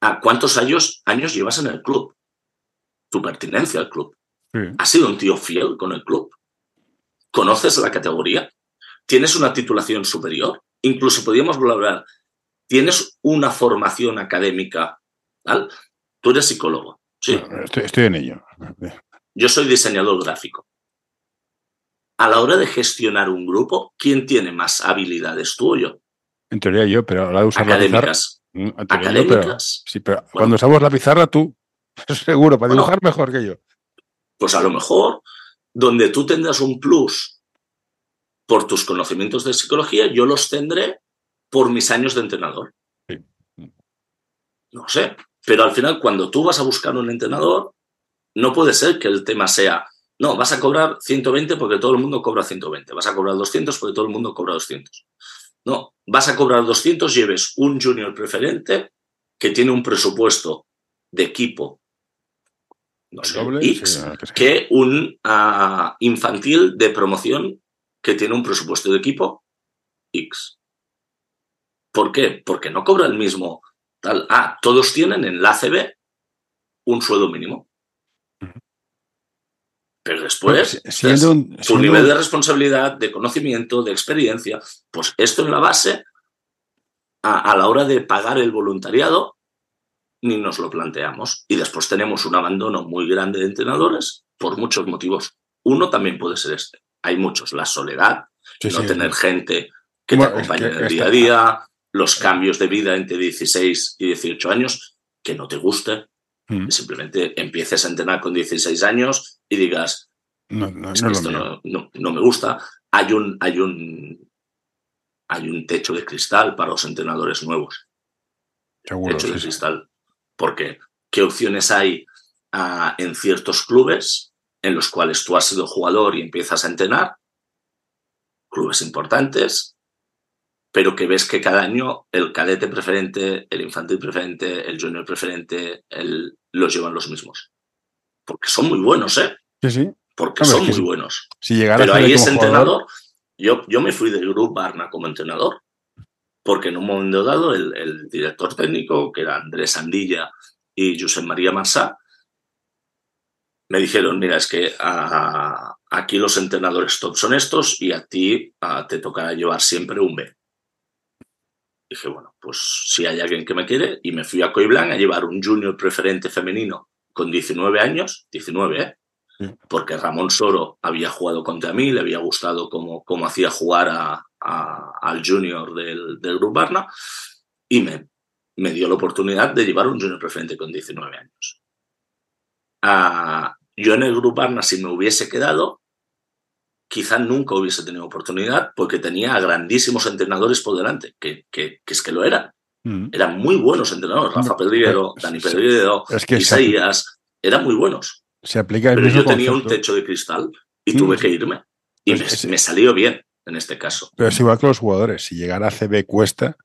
¿A cuántos años, años llevas en el club? Tu pertinencia al club. Sí. ¿Has sido un tío fiel con el club? ¿Conoces la categoría? ¿Tienes una titulación superior? Incluso podríamos hablar, ¿tienes una formación académica? ¿Tal? Tú eres psicólogo. Sí, Bueno, estoy, estoy en ello. yo soy diseñador gráfico. A la hora de gestionar un grupo, ¿quién tiene más habilidades, tú o yo? En teoría yo, pero a la de usar la pizarra. Académicas. Mm, yo, pero- Académicas. sí, pero cuando usamos la pizarra, tú, seguro, para Bueno. dibujar mejor que yo. Pues a lo mejor, donde tú tendrás un plus por tus conocimientos de psicología, yo los tendré por mis años de entrenador. Sí. No sé. Pero al final, cuando tú vas a buscar un entrenador, no puede ser que el tema sea, no, vas a cobrar 120 porque todo el mundo cobra 120, vas a cobrar 200 porque todo el mundo cobra 200. No, vas a cobrar 200, lleves un junior preferente que tiene un presupuesto de equipo, no El sé, doble, X, sí, que un ah, infantil de promoción que tiene un presupuesto de equipo X. ¿Por qué? Porque no cobra el mismo tal. Ah, todos tienen en la ACB un sueldo mínimo. Pero después, si- siendo un- siendo nivel de responsabilidad, de conocimiento, de experiencia, pues esto en la base, a, a la hora de pagar el voluntariado, ni nos lo planteamos. Y después tenemos un abandono muy grande de entrenadores por muchos motivos. Uno también puede ser este. Hay muchos. La soledad, Sí, no sí. tener gente que Bueno, te es acompañe que en el día a día, los cambios de vida entre 16 y 18 años, que no te guste, Mm. simplemente empieces a entrenar con 16 años y digas, No, no, es no que esto no, no- me gusta. Hay un, hay un hay un techo de cristal para los entrenadores nuevos. Seguro. techo sí, de sí. cristal. Porque, ¿qué opciones hay ah, en ciertos clubes en los cuales tú has sido jugador y empiezas a entrenar, clubes importantes, pero que ves que cada año el cadete preferente, el infantil preferente, el junior preferente, el, los llevan los mismos. Porque son muy buenos, ¿eh? Sí, sí. Porque son muy buenos. Si pero ahí jugador- entrenador, yo, yo me fui del grupo Barna como entrenador, porque en un momento dado el, el director técnico, que era Andrés Andilla y Josep María Marsá, me dijeron, mira, es que aquí los entrenadores top son estos y a ti te tocará llevar siempre un B. Dije, bueno, pues si hay alguien que me quiere, y me fui a Coiblan a llevar un junior preferente femenino con 19 años, 19, ¿eh? Sí. porque Ramón Soro había jugado contra mí, le había gustado cómo, cómo hacía jugar a- a- al junior del, del Grupo Barna, y me, me dio la oportunidad de llevar un junior preferente con 19 años. Ah, yo en el Grupo Barna, si me hubiese quedado, quizá nunca hubiese tenido oportunidad porque tenía a grandísimos entrenadores por delante, que, que- que es que lo eran. Mm. Eran muy buenos entrenadores. Rafa Hombre, Pedriguero, eh, Dani Es que se, Isaías, eran muy buenos. se aplica el Pero mismo yo tenía un techo de cristal y Mm, tuve que irme. Y Pues me, salió bien en este caso. Pero es igual que los jugadores. Si llegar a CB cuesta,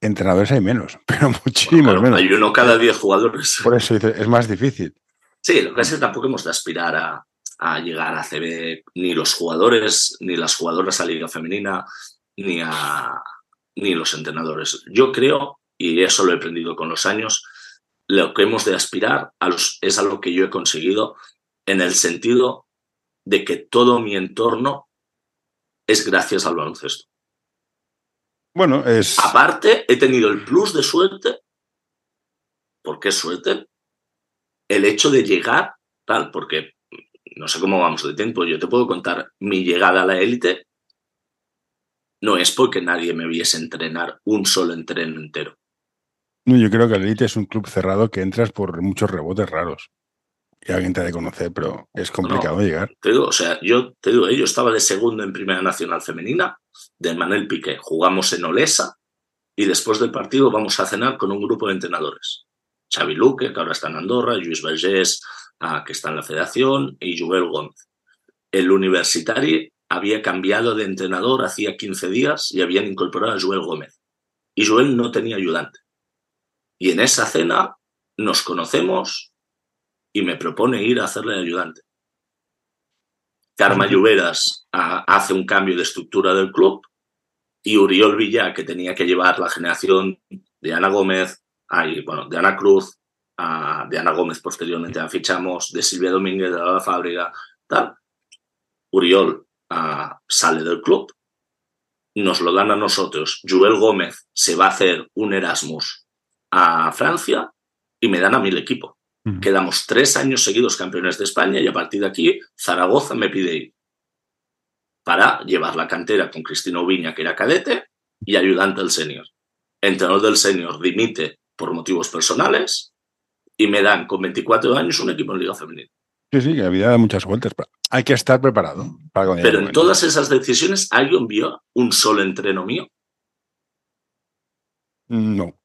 entrenadores hay menos, pero muchísimos Claro, menos. hay uno cada 10 jugadores. Por eso es más difícil. Sí, lo que pasa es que tampoco hemos de aspirar a, a llegar a CB ni los jugadores, ni las jugadoras a Liga Femenina, ni, a, ni los entrenadores. Yo creo, y eso lo he aprendido con los años, lo que hemos de aspirar a los- es a lo que yo he conseguido en el sentido de que todo mi entorno es gracias al baloncesto. Bueno, es. Aparte, he tenido el plus de suerte, porque es suerte, el hecho de llegar, tal, porque no sé cómo vamos de tiempo, yo te puedo contar mi llegada a la élite, no es porque nadie me viese entrenar un solo entreno entero. No, yo creo que el Elite es un club cerrado que entras por muchos rebotes raros. Y alguien te ha de conocer, pero es complicado llegar. Te digo, o sea, yo te digo, eh, yo estaba de segundo en Primera Nacional Femenina, de Manuel Piqué. Jugamos en Olesa y después del partido vamos a cenar con un grupo de entrenadores. Xavi Luque, que ahora está en Andorra, Luis Vergés, que está en la Federación, y Joel Gómez. El universitario había cambiado de entrenador hacía 15 días y habían incorporado a Joel Gómez. Y Joel no tenía ayudante. Y en esa cena nos conocemos y me propone ir a hacerle de ayudante. Karma Lluveras ah, hace un cambio de estructura del club y Uriol Villa, que tenía que llevar la generación de Ana Gómez, ay, bueno, de Ana Cruz, ah, de Ana Gómez posteriormente la fichamos, de Silvia Domínguez de la fábrica, tal. Uriol ah, sale del club, nos lo dan a nosotros. Joel Gómez se va a hacer un Erasmus a Francia y me dan a mí el equipo. Quedamos tres años seguidos campeones de España y a partir de aquí Zaragoza me pide ir para llevar la cantera con Cristina Ubiña, que era cadete, y ayudante del senior. Entrenador del senior dimite por motivos personales y me dan con 24 años un equipo en Liga Femenina. Sí, sí, que la vida da muchas vueltas. Hay que estar preparado para Pero en todas esas decisiones, ¿alguien vio un solo entreno mío? No.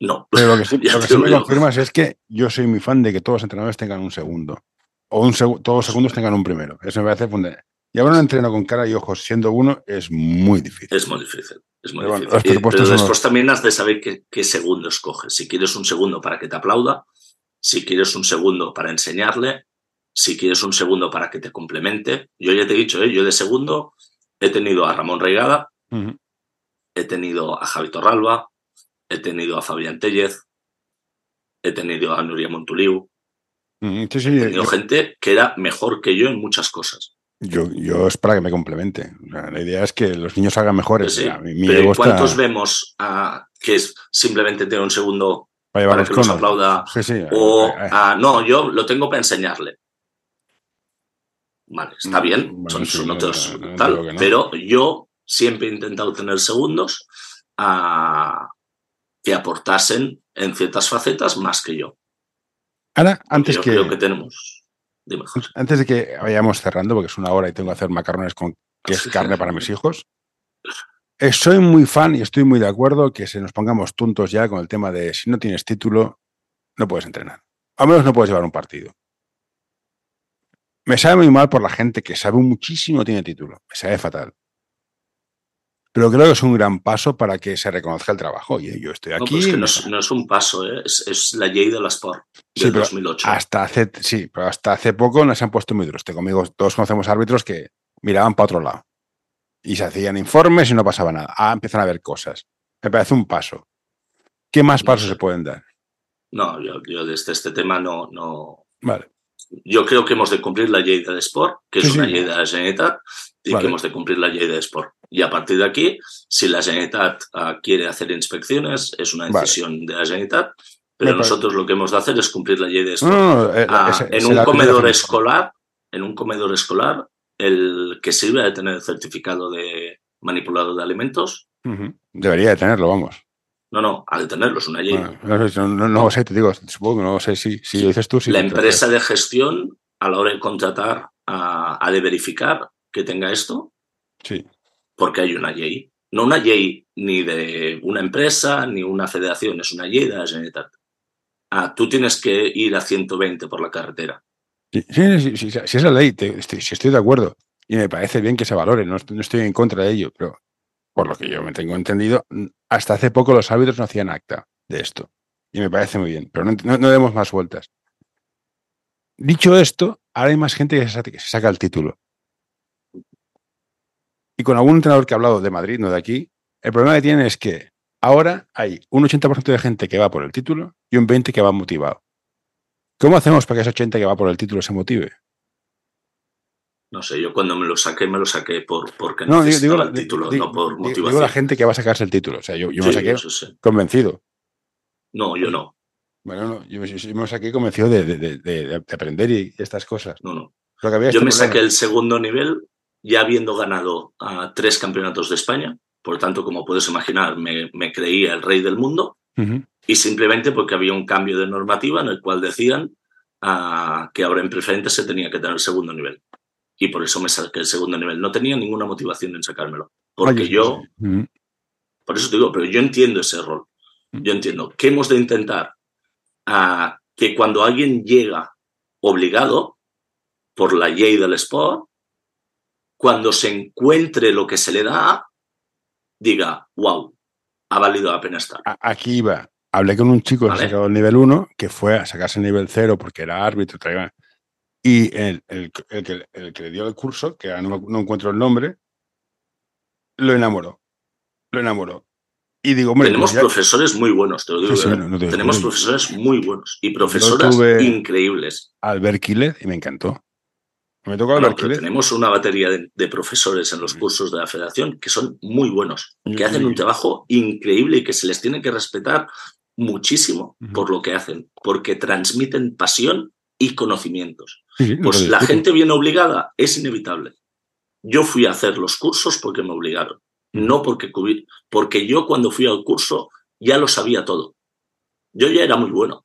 No. Pero lo que sí, lo que me confirmas es que yo soy muy fan de que todos los entrenadores tengan un segundo. O un segu- todos los segundos tengan un primero. Eso me parece fundamental. Y ahora un entreno con cara y ojos siendo uno es muy difícil. Es muy difícil. Es muy Pero bueno, difícil. pero después también has de saber qué, qué segundo escoges. Si quieres un segundo para que te aplauda, si quieres un segundo para enseñarle, si quieres un segundo para que te complemente. Yo ya te he dicho, ¿eh? yo de segundo he tenido a Ramón Reigada, he tenido a Javi Torralba, he tenido a Fabián Tellez, he tenido a Nuria Montuliu, Ujú, Sí, sí, he tenido yo, gente que era mejor que yo en muchas cosas. yo, yo es para que me complemente. O sea, la idea es que los niños salgan mejores. Sí, O sea, mi, mi pero ego ¿y está ¿cuántos vemos a que es simplemente tener un segundo para para los que nos conos. aplauda Sí, sí. O, eh, eh, ah, no, yo lo tengo para enseñarle. Vale, está Mm, bien, bueno, son, sí, son no, otros no, no tal, pero yo siempre he intentado tener segundos ah, que aportasen en ciertas facetas más que yo. Ahora, antes yo que, creo que tenemos. Dime, antes de que vayamos cerrando, porque es una hora y tengo que hacer macarrones con que es carne para mis hijos, eh, soy muy fan y estoy muy de acuerdo que se nos pongamos tontos ya con el tema de si no tienes título, no puedes entrenar. Al menos no puedes llevar un partido. me sabe muy mal por la gente que sabe muchísimo tiene título. Me sabe fatal. Pero creo que es un gran paso para que se reconozca el trabajo. Oye, yo estoy aquí. No, que no, es, no, es, un paso, ¿eh? es, es, la ley de la Sport del sí, 2008. Hasta hace, sí, pero hasta hace poco nos han puesto muy duros. Conmigo, todos conocemos árbitros que miraban para otro lado. Y se hacían informes y no pasaba nada. Ah, empiezan a ver cosas. Me parece un paso. ¿Qué más pasos se pueden dar? No, yo, yo desde este tema no, no. Vale. Yo creo que hemos de cumplir la ley del sport, que es una sí. ley de la Generalitat, y vale. que hemos de cumplir la ley del sport. Y a partir de aquí, si la Generalitat uh, quiere hacer inspecciones, es una decisión vale. de la Generalitat, pero Me nosotros parece... lo que hemos de hacer es cumplir la ley de sport. No, no, eh, ese, en un comedor escolar, en un comedor escolar, el que sirve de tener el certificado de manipulado de alimentos. Uh -huh. Debería de tenerlo, vamos. No, no, de tenerlo, es una ley. Bueno, no, no, no, sé, te digo, supongo que no sé si, si lo dices tú. Si la empresa de gestión, a la hora de contratar, ha, ha de verificar que tenga esto. Sí. Porque hay una ley. No una ley ni de una empresa ni una federación, es una ley de la Generalitat. Ah, tú tienes que ir a 120 por la carretera. Sí, sí, sí, sí es la ley, estoy, si estoy de acuerdo. Y me parece bien que se valore, no, estoy en contra de ello, pero por lo que yo me tengo entendido, hasta hace poco los árbitros no hacían acta de esto. Y me parece muy bien, pero no demos más vueltas. Dicho esto, ahora hay más gente que se, que se saca el título. Y con algún entrenador que ha hablado de Madrid, no de aquí, el problema que tienen es que ahora hay un 80% de gente que va por el título y un 20% que va motivado. ¿Cómo hacemos para que ese 80 que va por el título se motive? No sé, yo cuando me lo saqué, me lo saqué por, porque no digo, el título, digo, no por motivación. Digo la gente que va a sacarse el título. O sea, yo, yo sí, me saqué sí. convencido. No, yo no. Bueno, no, yo, yo, me saqué convencido de, de, de, de, aprender y estas cosas. No, no. yo este me problema. saqué el segundo nivel ya habiendo ganado uh, tres campeonatos de España. Por tanto, como puedes imaginar, me, me creía el rey del mundo. Uh -huh. Y simplemente porque había un cambio de normativa en el cual decían uh, que ahora en preferente se tenía que tener el segundo nivel y por eso me saqué el segundo nivel. No tenía ninguna motivación en sacármelo. Porque Oye, yo, mm. por eso te digo, pero yo entiendo ese rol. Yo entiendo que hemos de intentar uh, que cuando alguien llega obligado por la ley del sport, cuando se encuentre lo que se le da, diga, wow, ha valido la pena estar. Aquí iba. Hablé con un chico ¿Vale? que sacó el nivel 1, que fue a sacarse el nivel 0 porque era árbitro, traía y el, el, el, que, el, que, le dio el curso, que no, no, encuentro el nombre, lo enamoró. Lo enamoró. Y digo, hombre, tenemos ya... profesores muy buenos, te lo digo. Sí, sí, no, no te tenemos digo. profesores muy buenos y profesoras increíbles. Albert Quilet y me encantó. Me tocó bueno, Tenemos una batería de, de, profesores en los cursos de la federación que son muy buenos, que hacen un trabajo increíble y que se les tiene que respetar muchísimo por lo que hacen, porque transmiten pasión y conocimientos. Sí, pues la gente bien obligada es inevitable. Yo fui a hacer los cursos porque me obligaron, no porque, porque yo cuando fui al curso ya lo sabía todo. Yo ya era muy bueno,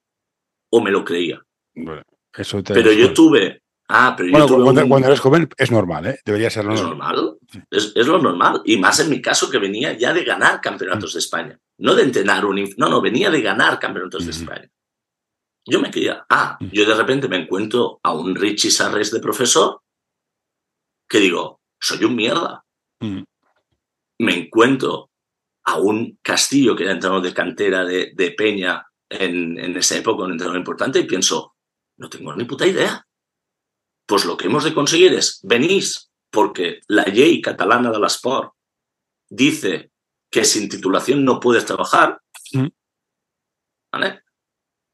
o me lo creía. Bueno, eso te pero yo tuve... Ah, pero bueno, yo tuve cuando, un... cuando, eres joven es normal, ¿eh? Debería ser normal. Es normal, es, es, lo normal. Y más en mi caso que venía ya de ganar campeonatos mm. de España. No de entrenar un... No, no, venía de ganar campeonatos mm. de España. Yo me quería, ah, yo de repente me encuentro a un Richie Sarres de profesor que digo, soy un mierda. Mm. Me encuentro a un Castillo que era entrenador de cantera de, de Peña en, en, esa época, un entrenador importante, y pienso, no tengo ni puta idea. Pues lo que hemos de conseguir es, venís, porque la ley catalana de la Sport dice que sin titulación no puedes trabajar. Mm. ¿Vale?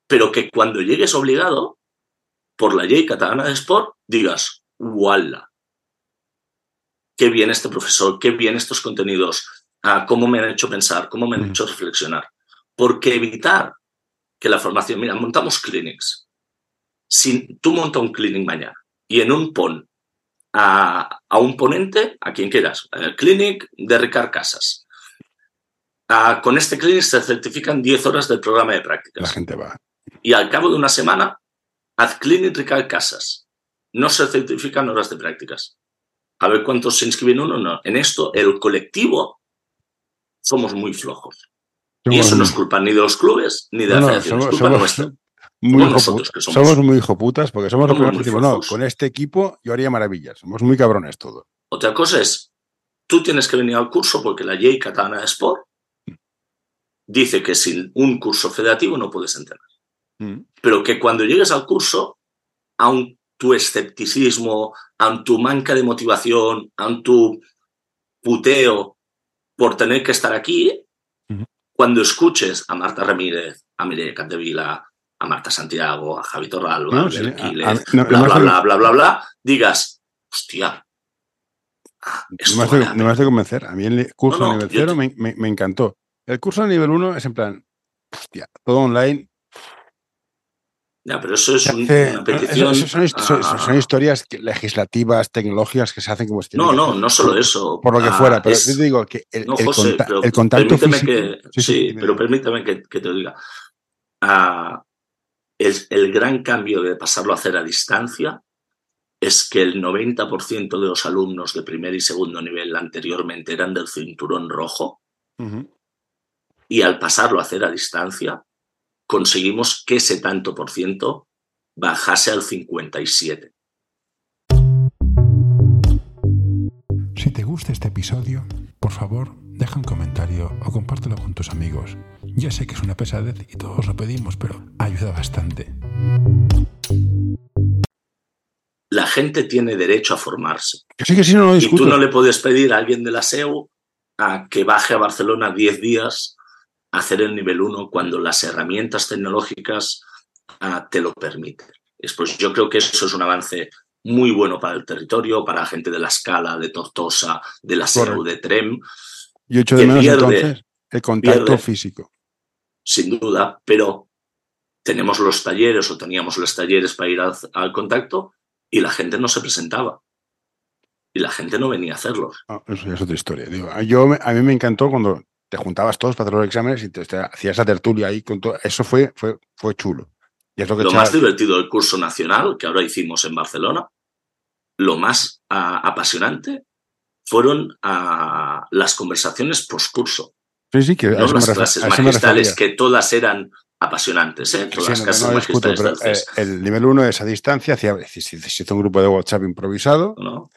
pero que cuando llegues obligado por la ley catalana de sport digas, ¡wala! Qué bien este profesor, qué bien estos contenidos, ah, cómo me han hecho pensar, cómo me han mm. hecho reflexionar. Porque evitar que la formación, mira, montamos clinics. Si tú montas un clinic mañana y en un pon a, a un ponente, a quien quieras, el clinic de Ricard Casas. Ah, con este clinic se certifican 10 horas del programa de prácticas. La gente va y al cabo de una semana, haz cleaning Ricard Casas. No se certifican horas de prácticas. A ver cuántos se inscriben uno no. En esto, el colectivo, somos muy flojos. Y eso no es culpa ni de los clubes ni de la no, federación, no, es culpa somos, nuestra. Muy hijo nosotros, que somos, somos- muy hijoputas porque somos los primeros que decimos, no, con este equipo yo haría maravillas. Somos muy cabrones todos. Otra cosa es, tú tienes que venir al curso porque la catalana de sport dice que sin un curso federativo no puedes entrenar. Mm. Pero que cuando llegues al curso, aun tu escepticismo, aun tu manca de motivación, aun tu puteo por tener que estar aquí, cuando escuches a Marta Ramírez, a Mireia Capdevila, a Marta Santiago, a Javi Torralba, No, a sí, Abel a- Quiles, a- no- bla, bla, bla, bla, bla, bla, digas, hostia. No me, hace, no me hace convencer. A mí el curso de nivel yo cero te- me, me- me encantó. El curso de nivel 1 es en plan, hostia, todo online. Ya, pero eso es hace- una petición. eso son, hist- son- a- son historias legislativas, tecnológicas que se hacen como No, no, no solo eso. Por lo que ah, fuera, pero es- yo te digo que el, José, conta- el contacto permíteme físico. que, sí, sí, sí, dime, pero permítame que, que te lo diga. Ah, el, el gran cambio de pasarlo a hacer a distancia es que el 90% de los alumnos de primer y segundo nivel anteriormente eran del cinturón rojo y al pasarlo a hacer a distancia conseguimos que ese tanto por ciento bajase al 57. Si te gusta este episodio, por favor, deja un comentario o compártelo con tus amigos. Ya sé que es una pesadez y todos lo pedimos, pero ayuda bastante. La gente tiene derecho a formarse. Sí, que sí, no lo Y discuto. tú no le puedes pedir a alguien de la SEU a que baje a Barcelona 10 días a hacer el nivel 1 cuando las herramientas tecnológicas ah, te lo permiten. Después, yo creo que eso es un avance muy bueno para el territorio, para la gente de la Escala, de Tortosa, de la SEU, de Trem, Yo echo de menos pierde- entonces el contacto pierde. físico. Sin duda, pero tenemos los talleres o teníamos los talleres para ir al, al contacto y la gente no se presentaba. Y la gente no venía a hacerlos. Ah, eso ya es otra historia. Digo, a- yo, a mí me encantó cuando te juntabas todos para hacer los exámenes y te, te hacías la tertulia ahí con todo. Eso fue, fue, fue chulo. Y es lo que Lo más divertido del curso nacional que ahora hicimos en Barcelona, lo más ah, apasionante fueron ah, las conversaciones post-curso, Sí, sí, que no las clases magistrales, que todas eran apasionantes, ¿eh? Todas sí, las no, clases no discuto, magistrales pero eh, el nivel 1 es a distancia, se, hizo un grupo de WhatsApp improvisado ¿no?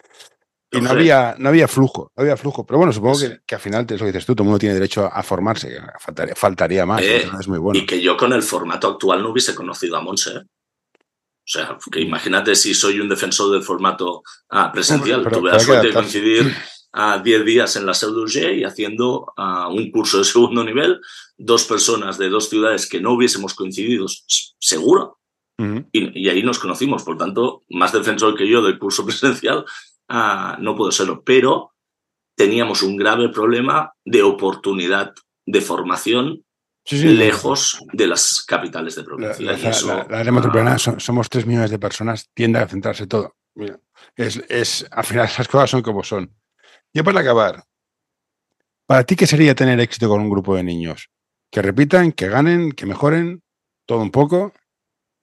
y no había, no había flujo, no había flujo. Pero bueno, supongo Sí. que, que al final, es lo que dices tú, todo el mundo tiene derecho a, formarse, faltaría, faltaría más, Eh, es muy bueno. Y que yo con el formato actual no hubiese conocido a Monse. ¿eh? O sea, que imagínate si soy un defensor del formato ah, presencial. Hombre, pero- Tuve pero la suerte de coincidir a 10 días en la d'Urgell y haciendo ah, un curso de segundo nivel, dos personas de dos ciudades que no hubiésemos coincidido, seguro. Y, y ahí nos conocimos. Por tanto, más defensor que yo del curso presencial ah, no puedo serlo. Pero teníamos un grave problema de oportunidad de formación Sí, sí, lejos de las capitales de provincia. la- y la- eso, la- la área metropolitana so- somos tres millones de personas, tiende a centrarse todo. Mira, es, es, al final las cosas son como son. Y para acabar, ¿para ti qué sería tener éxito con un grupo de niños? Que repitan, que ganen, que mejoren, todo un poco.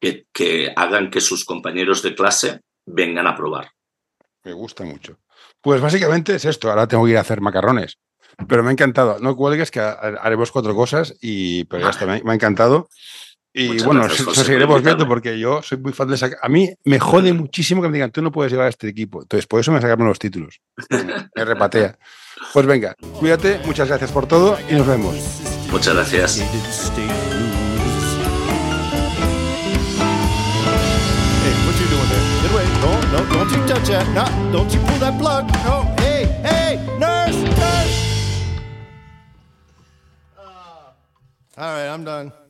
que, que hagan que sus compañeros de clase vengan a probar. Me gusta mucho. Pues básicamente es esto. Ahora tengo que ir a hacer macarrones. Pero me ha encantado. No cuelgues que ha- haremos cuatro cosas, y, pero ya está, me, me ha encantado. Y Muchas bueno, gracias, José, por seguiremos viendo porque yo soy muy fan de esa. A mí me jode muchísimo que me digan, tú no puedes llevar a este equipo. Entonces, por eso me sacaron los títulos. Me repatea. Pues venga, cuídate, muchas gracias por todo y nos vemos. Muchas gracias. All right, I'm done.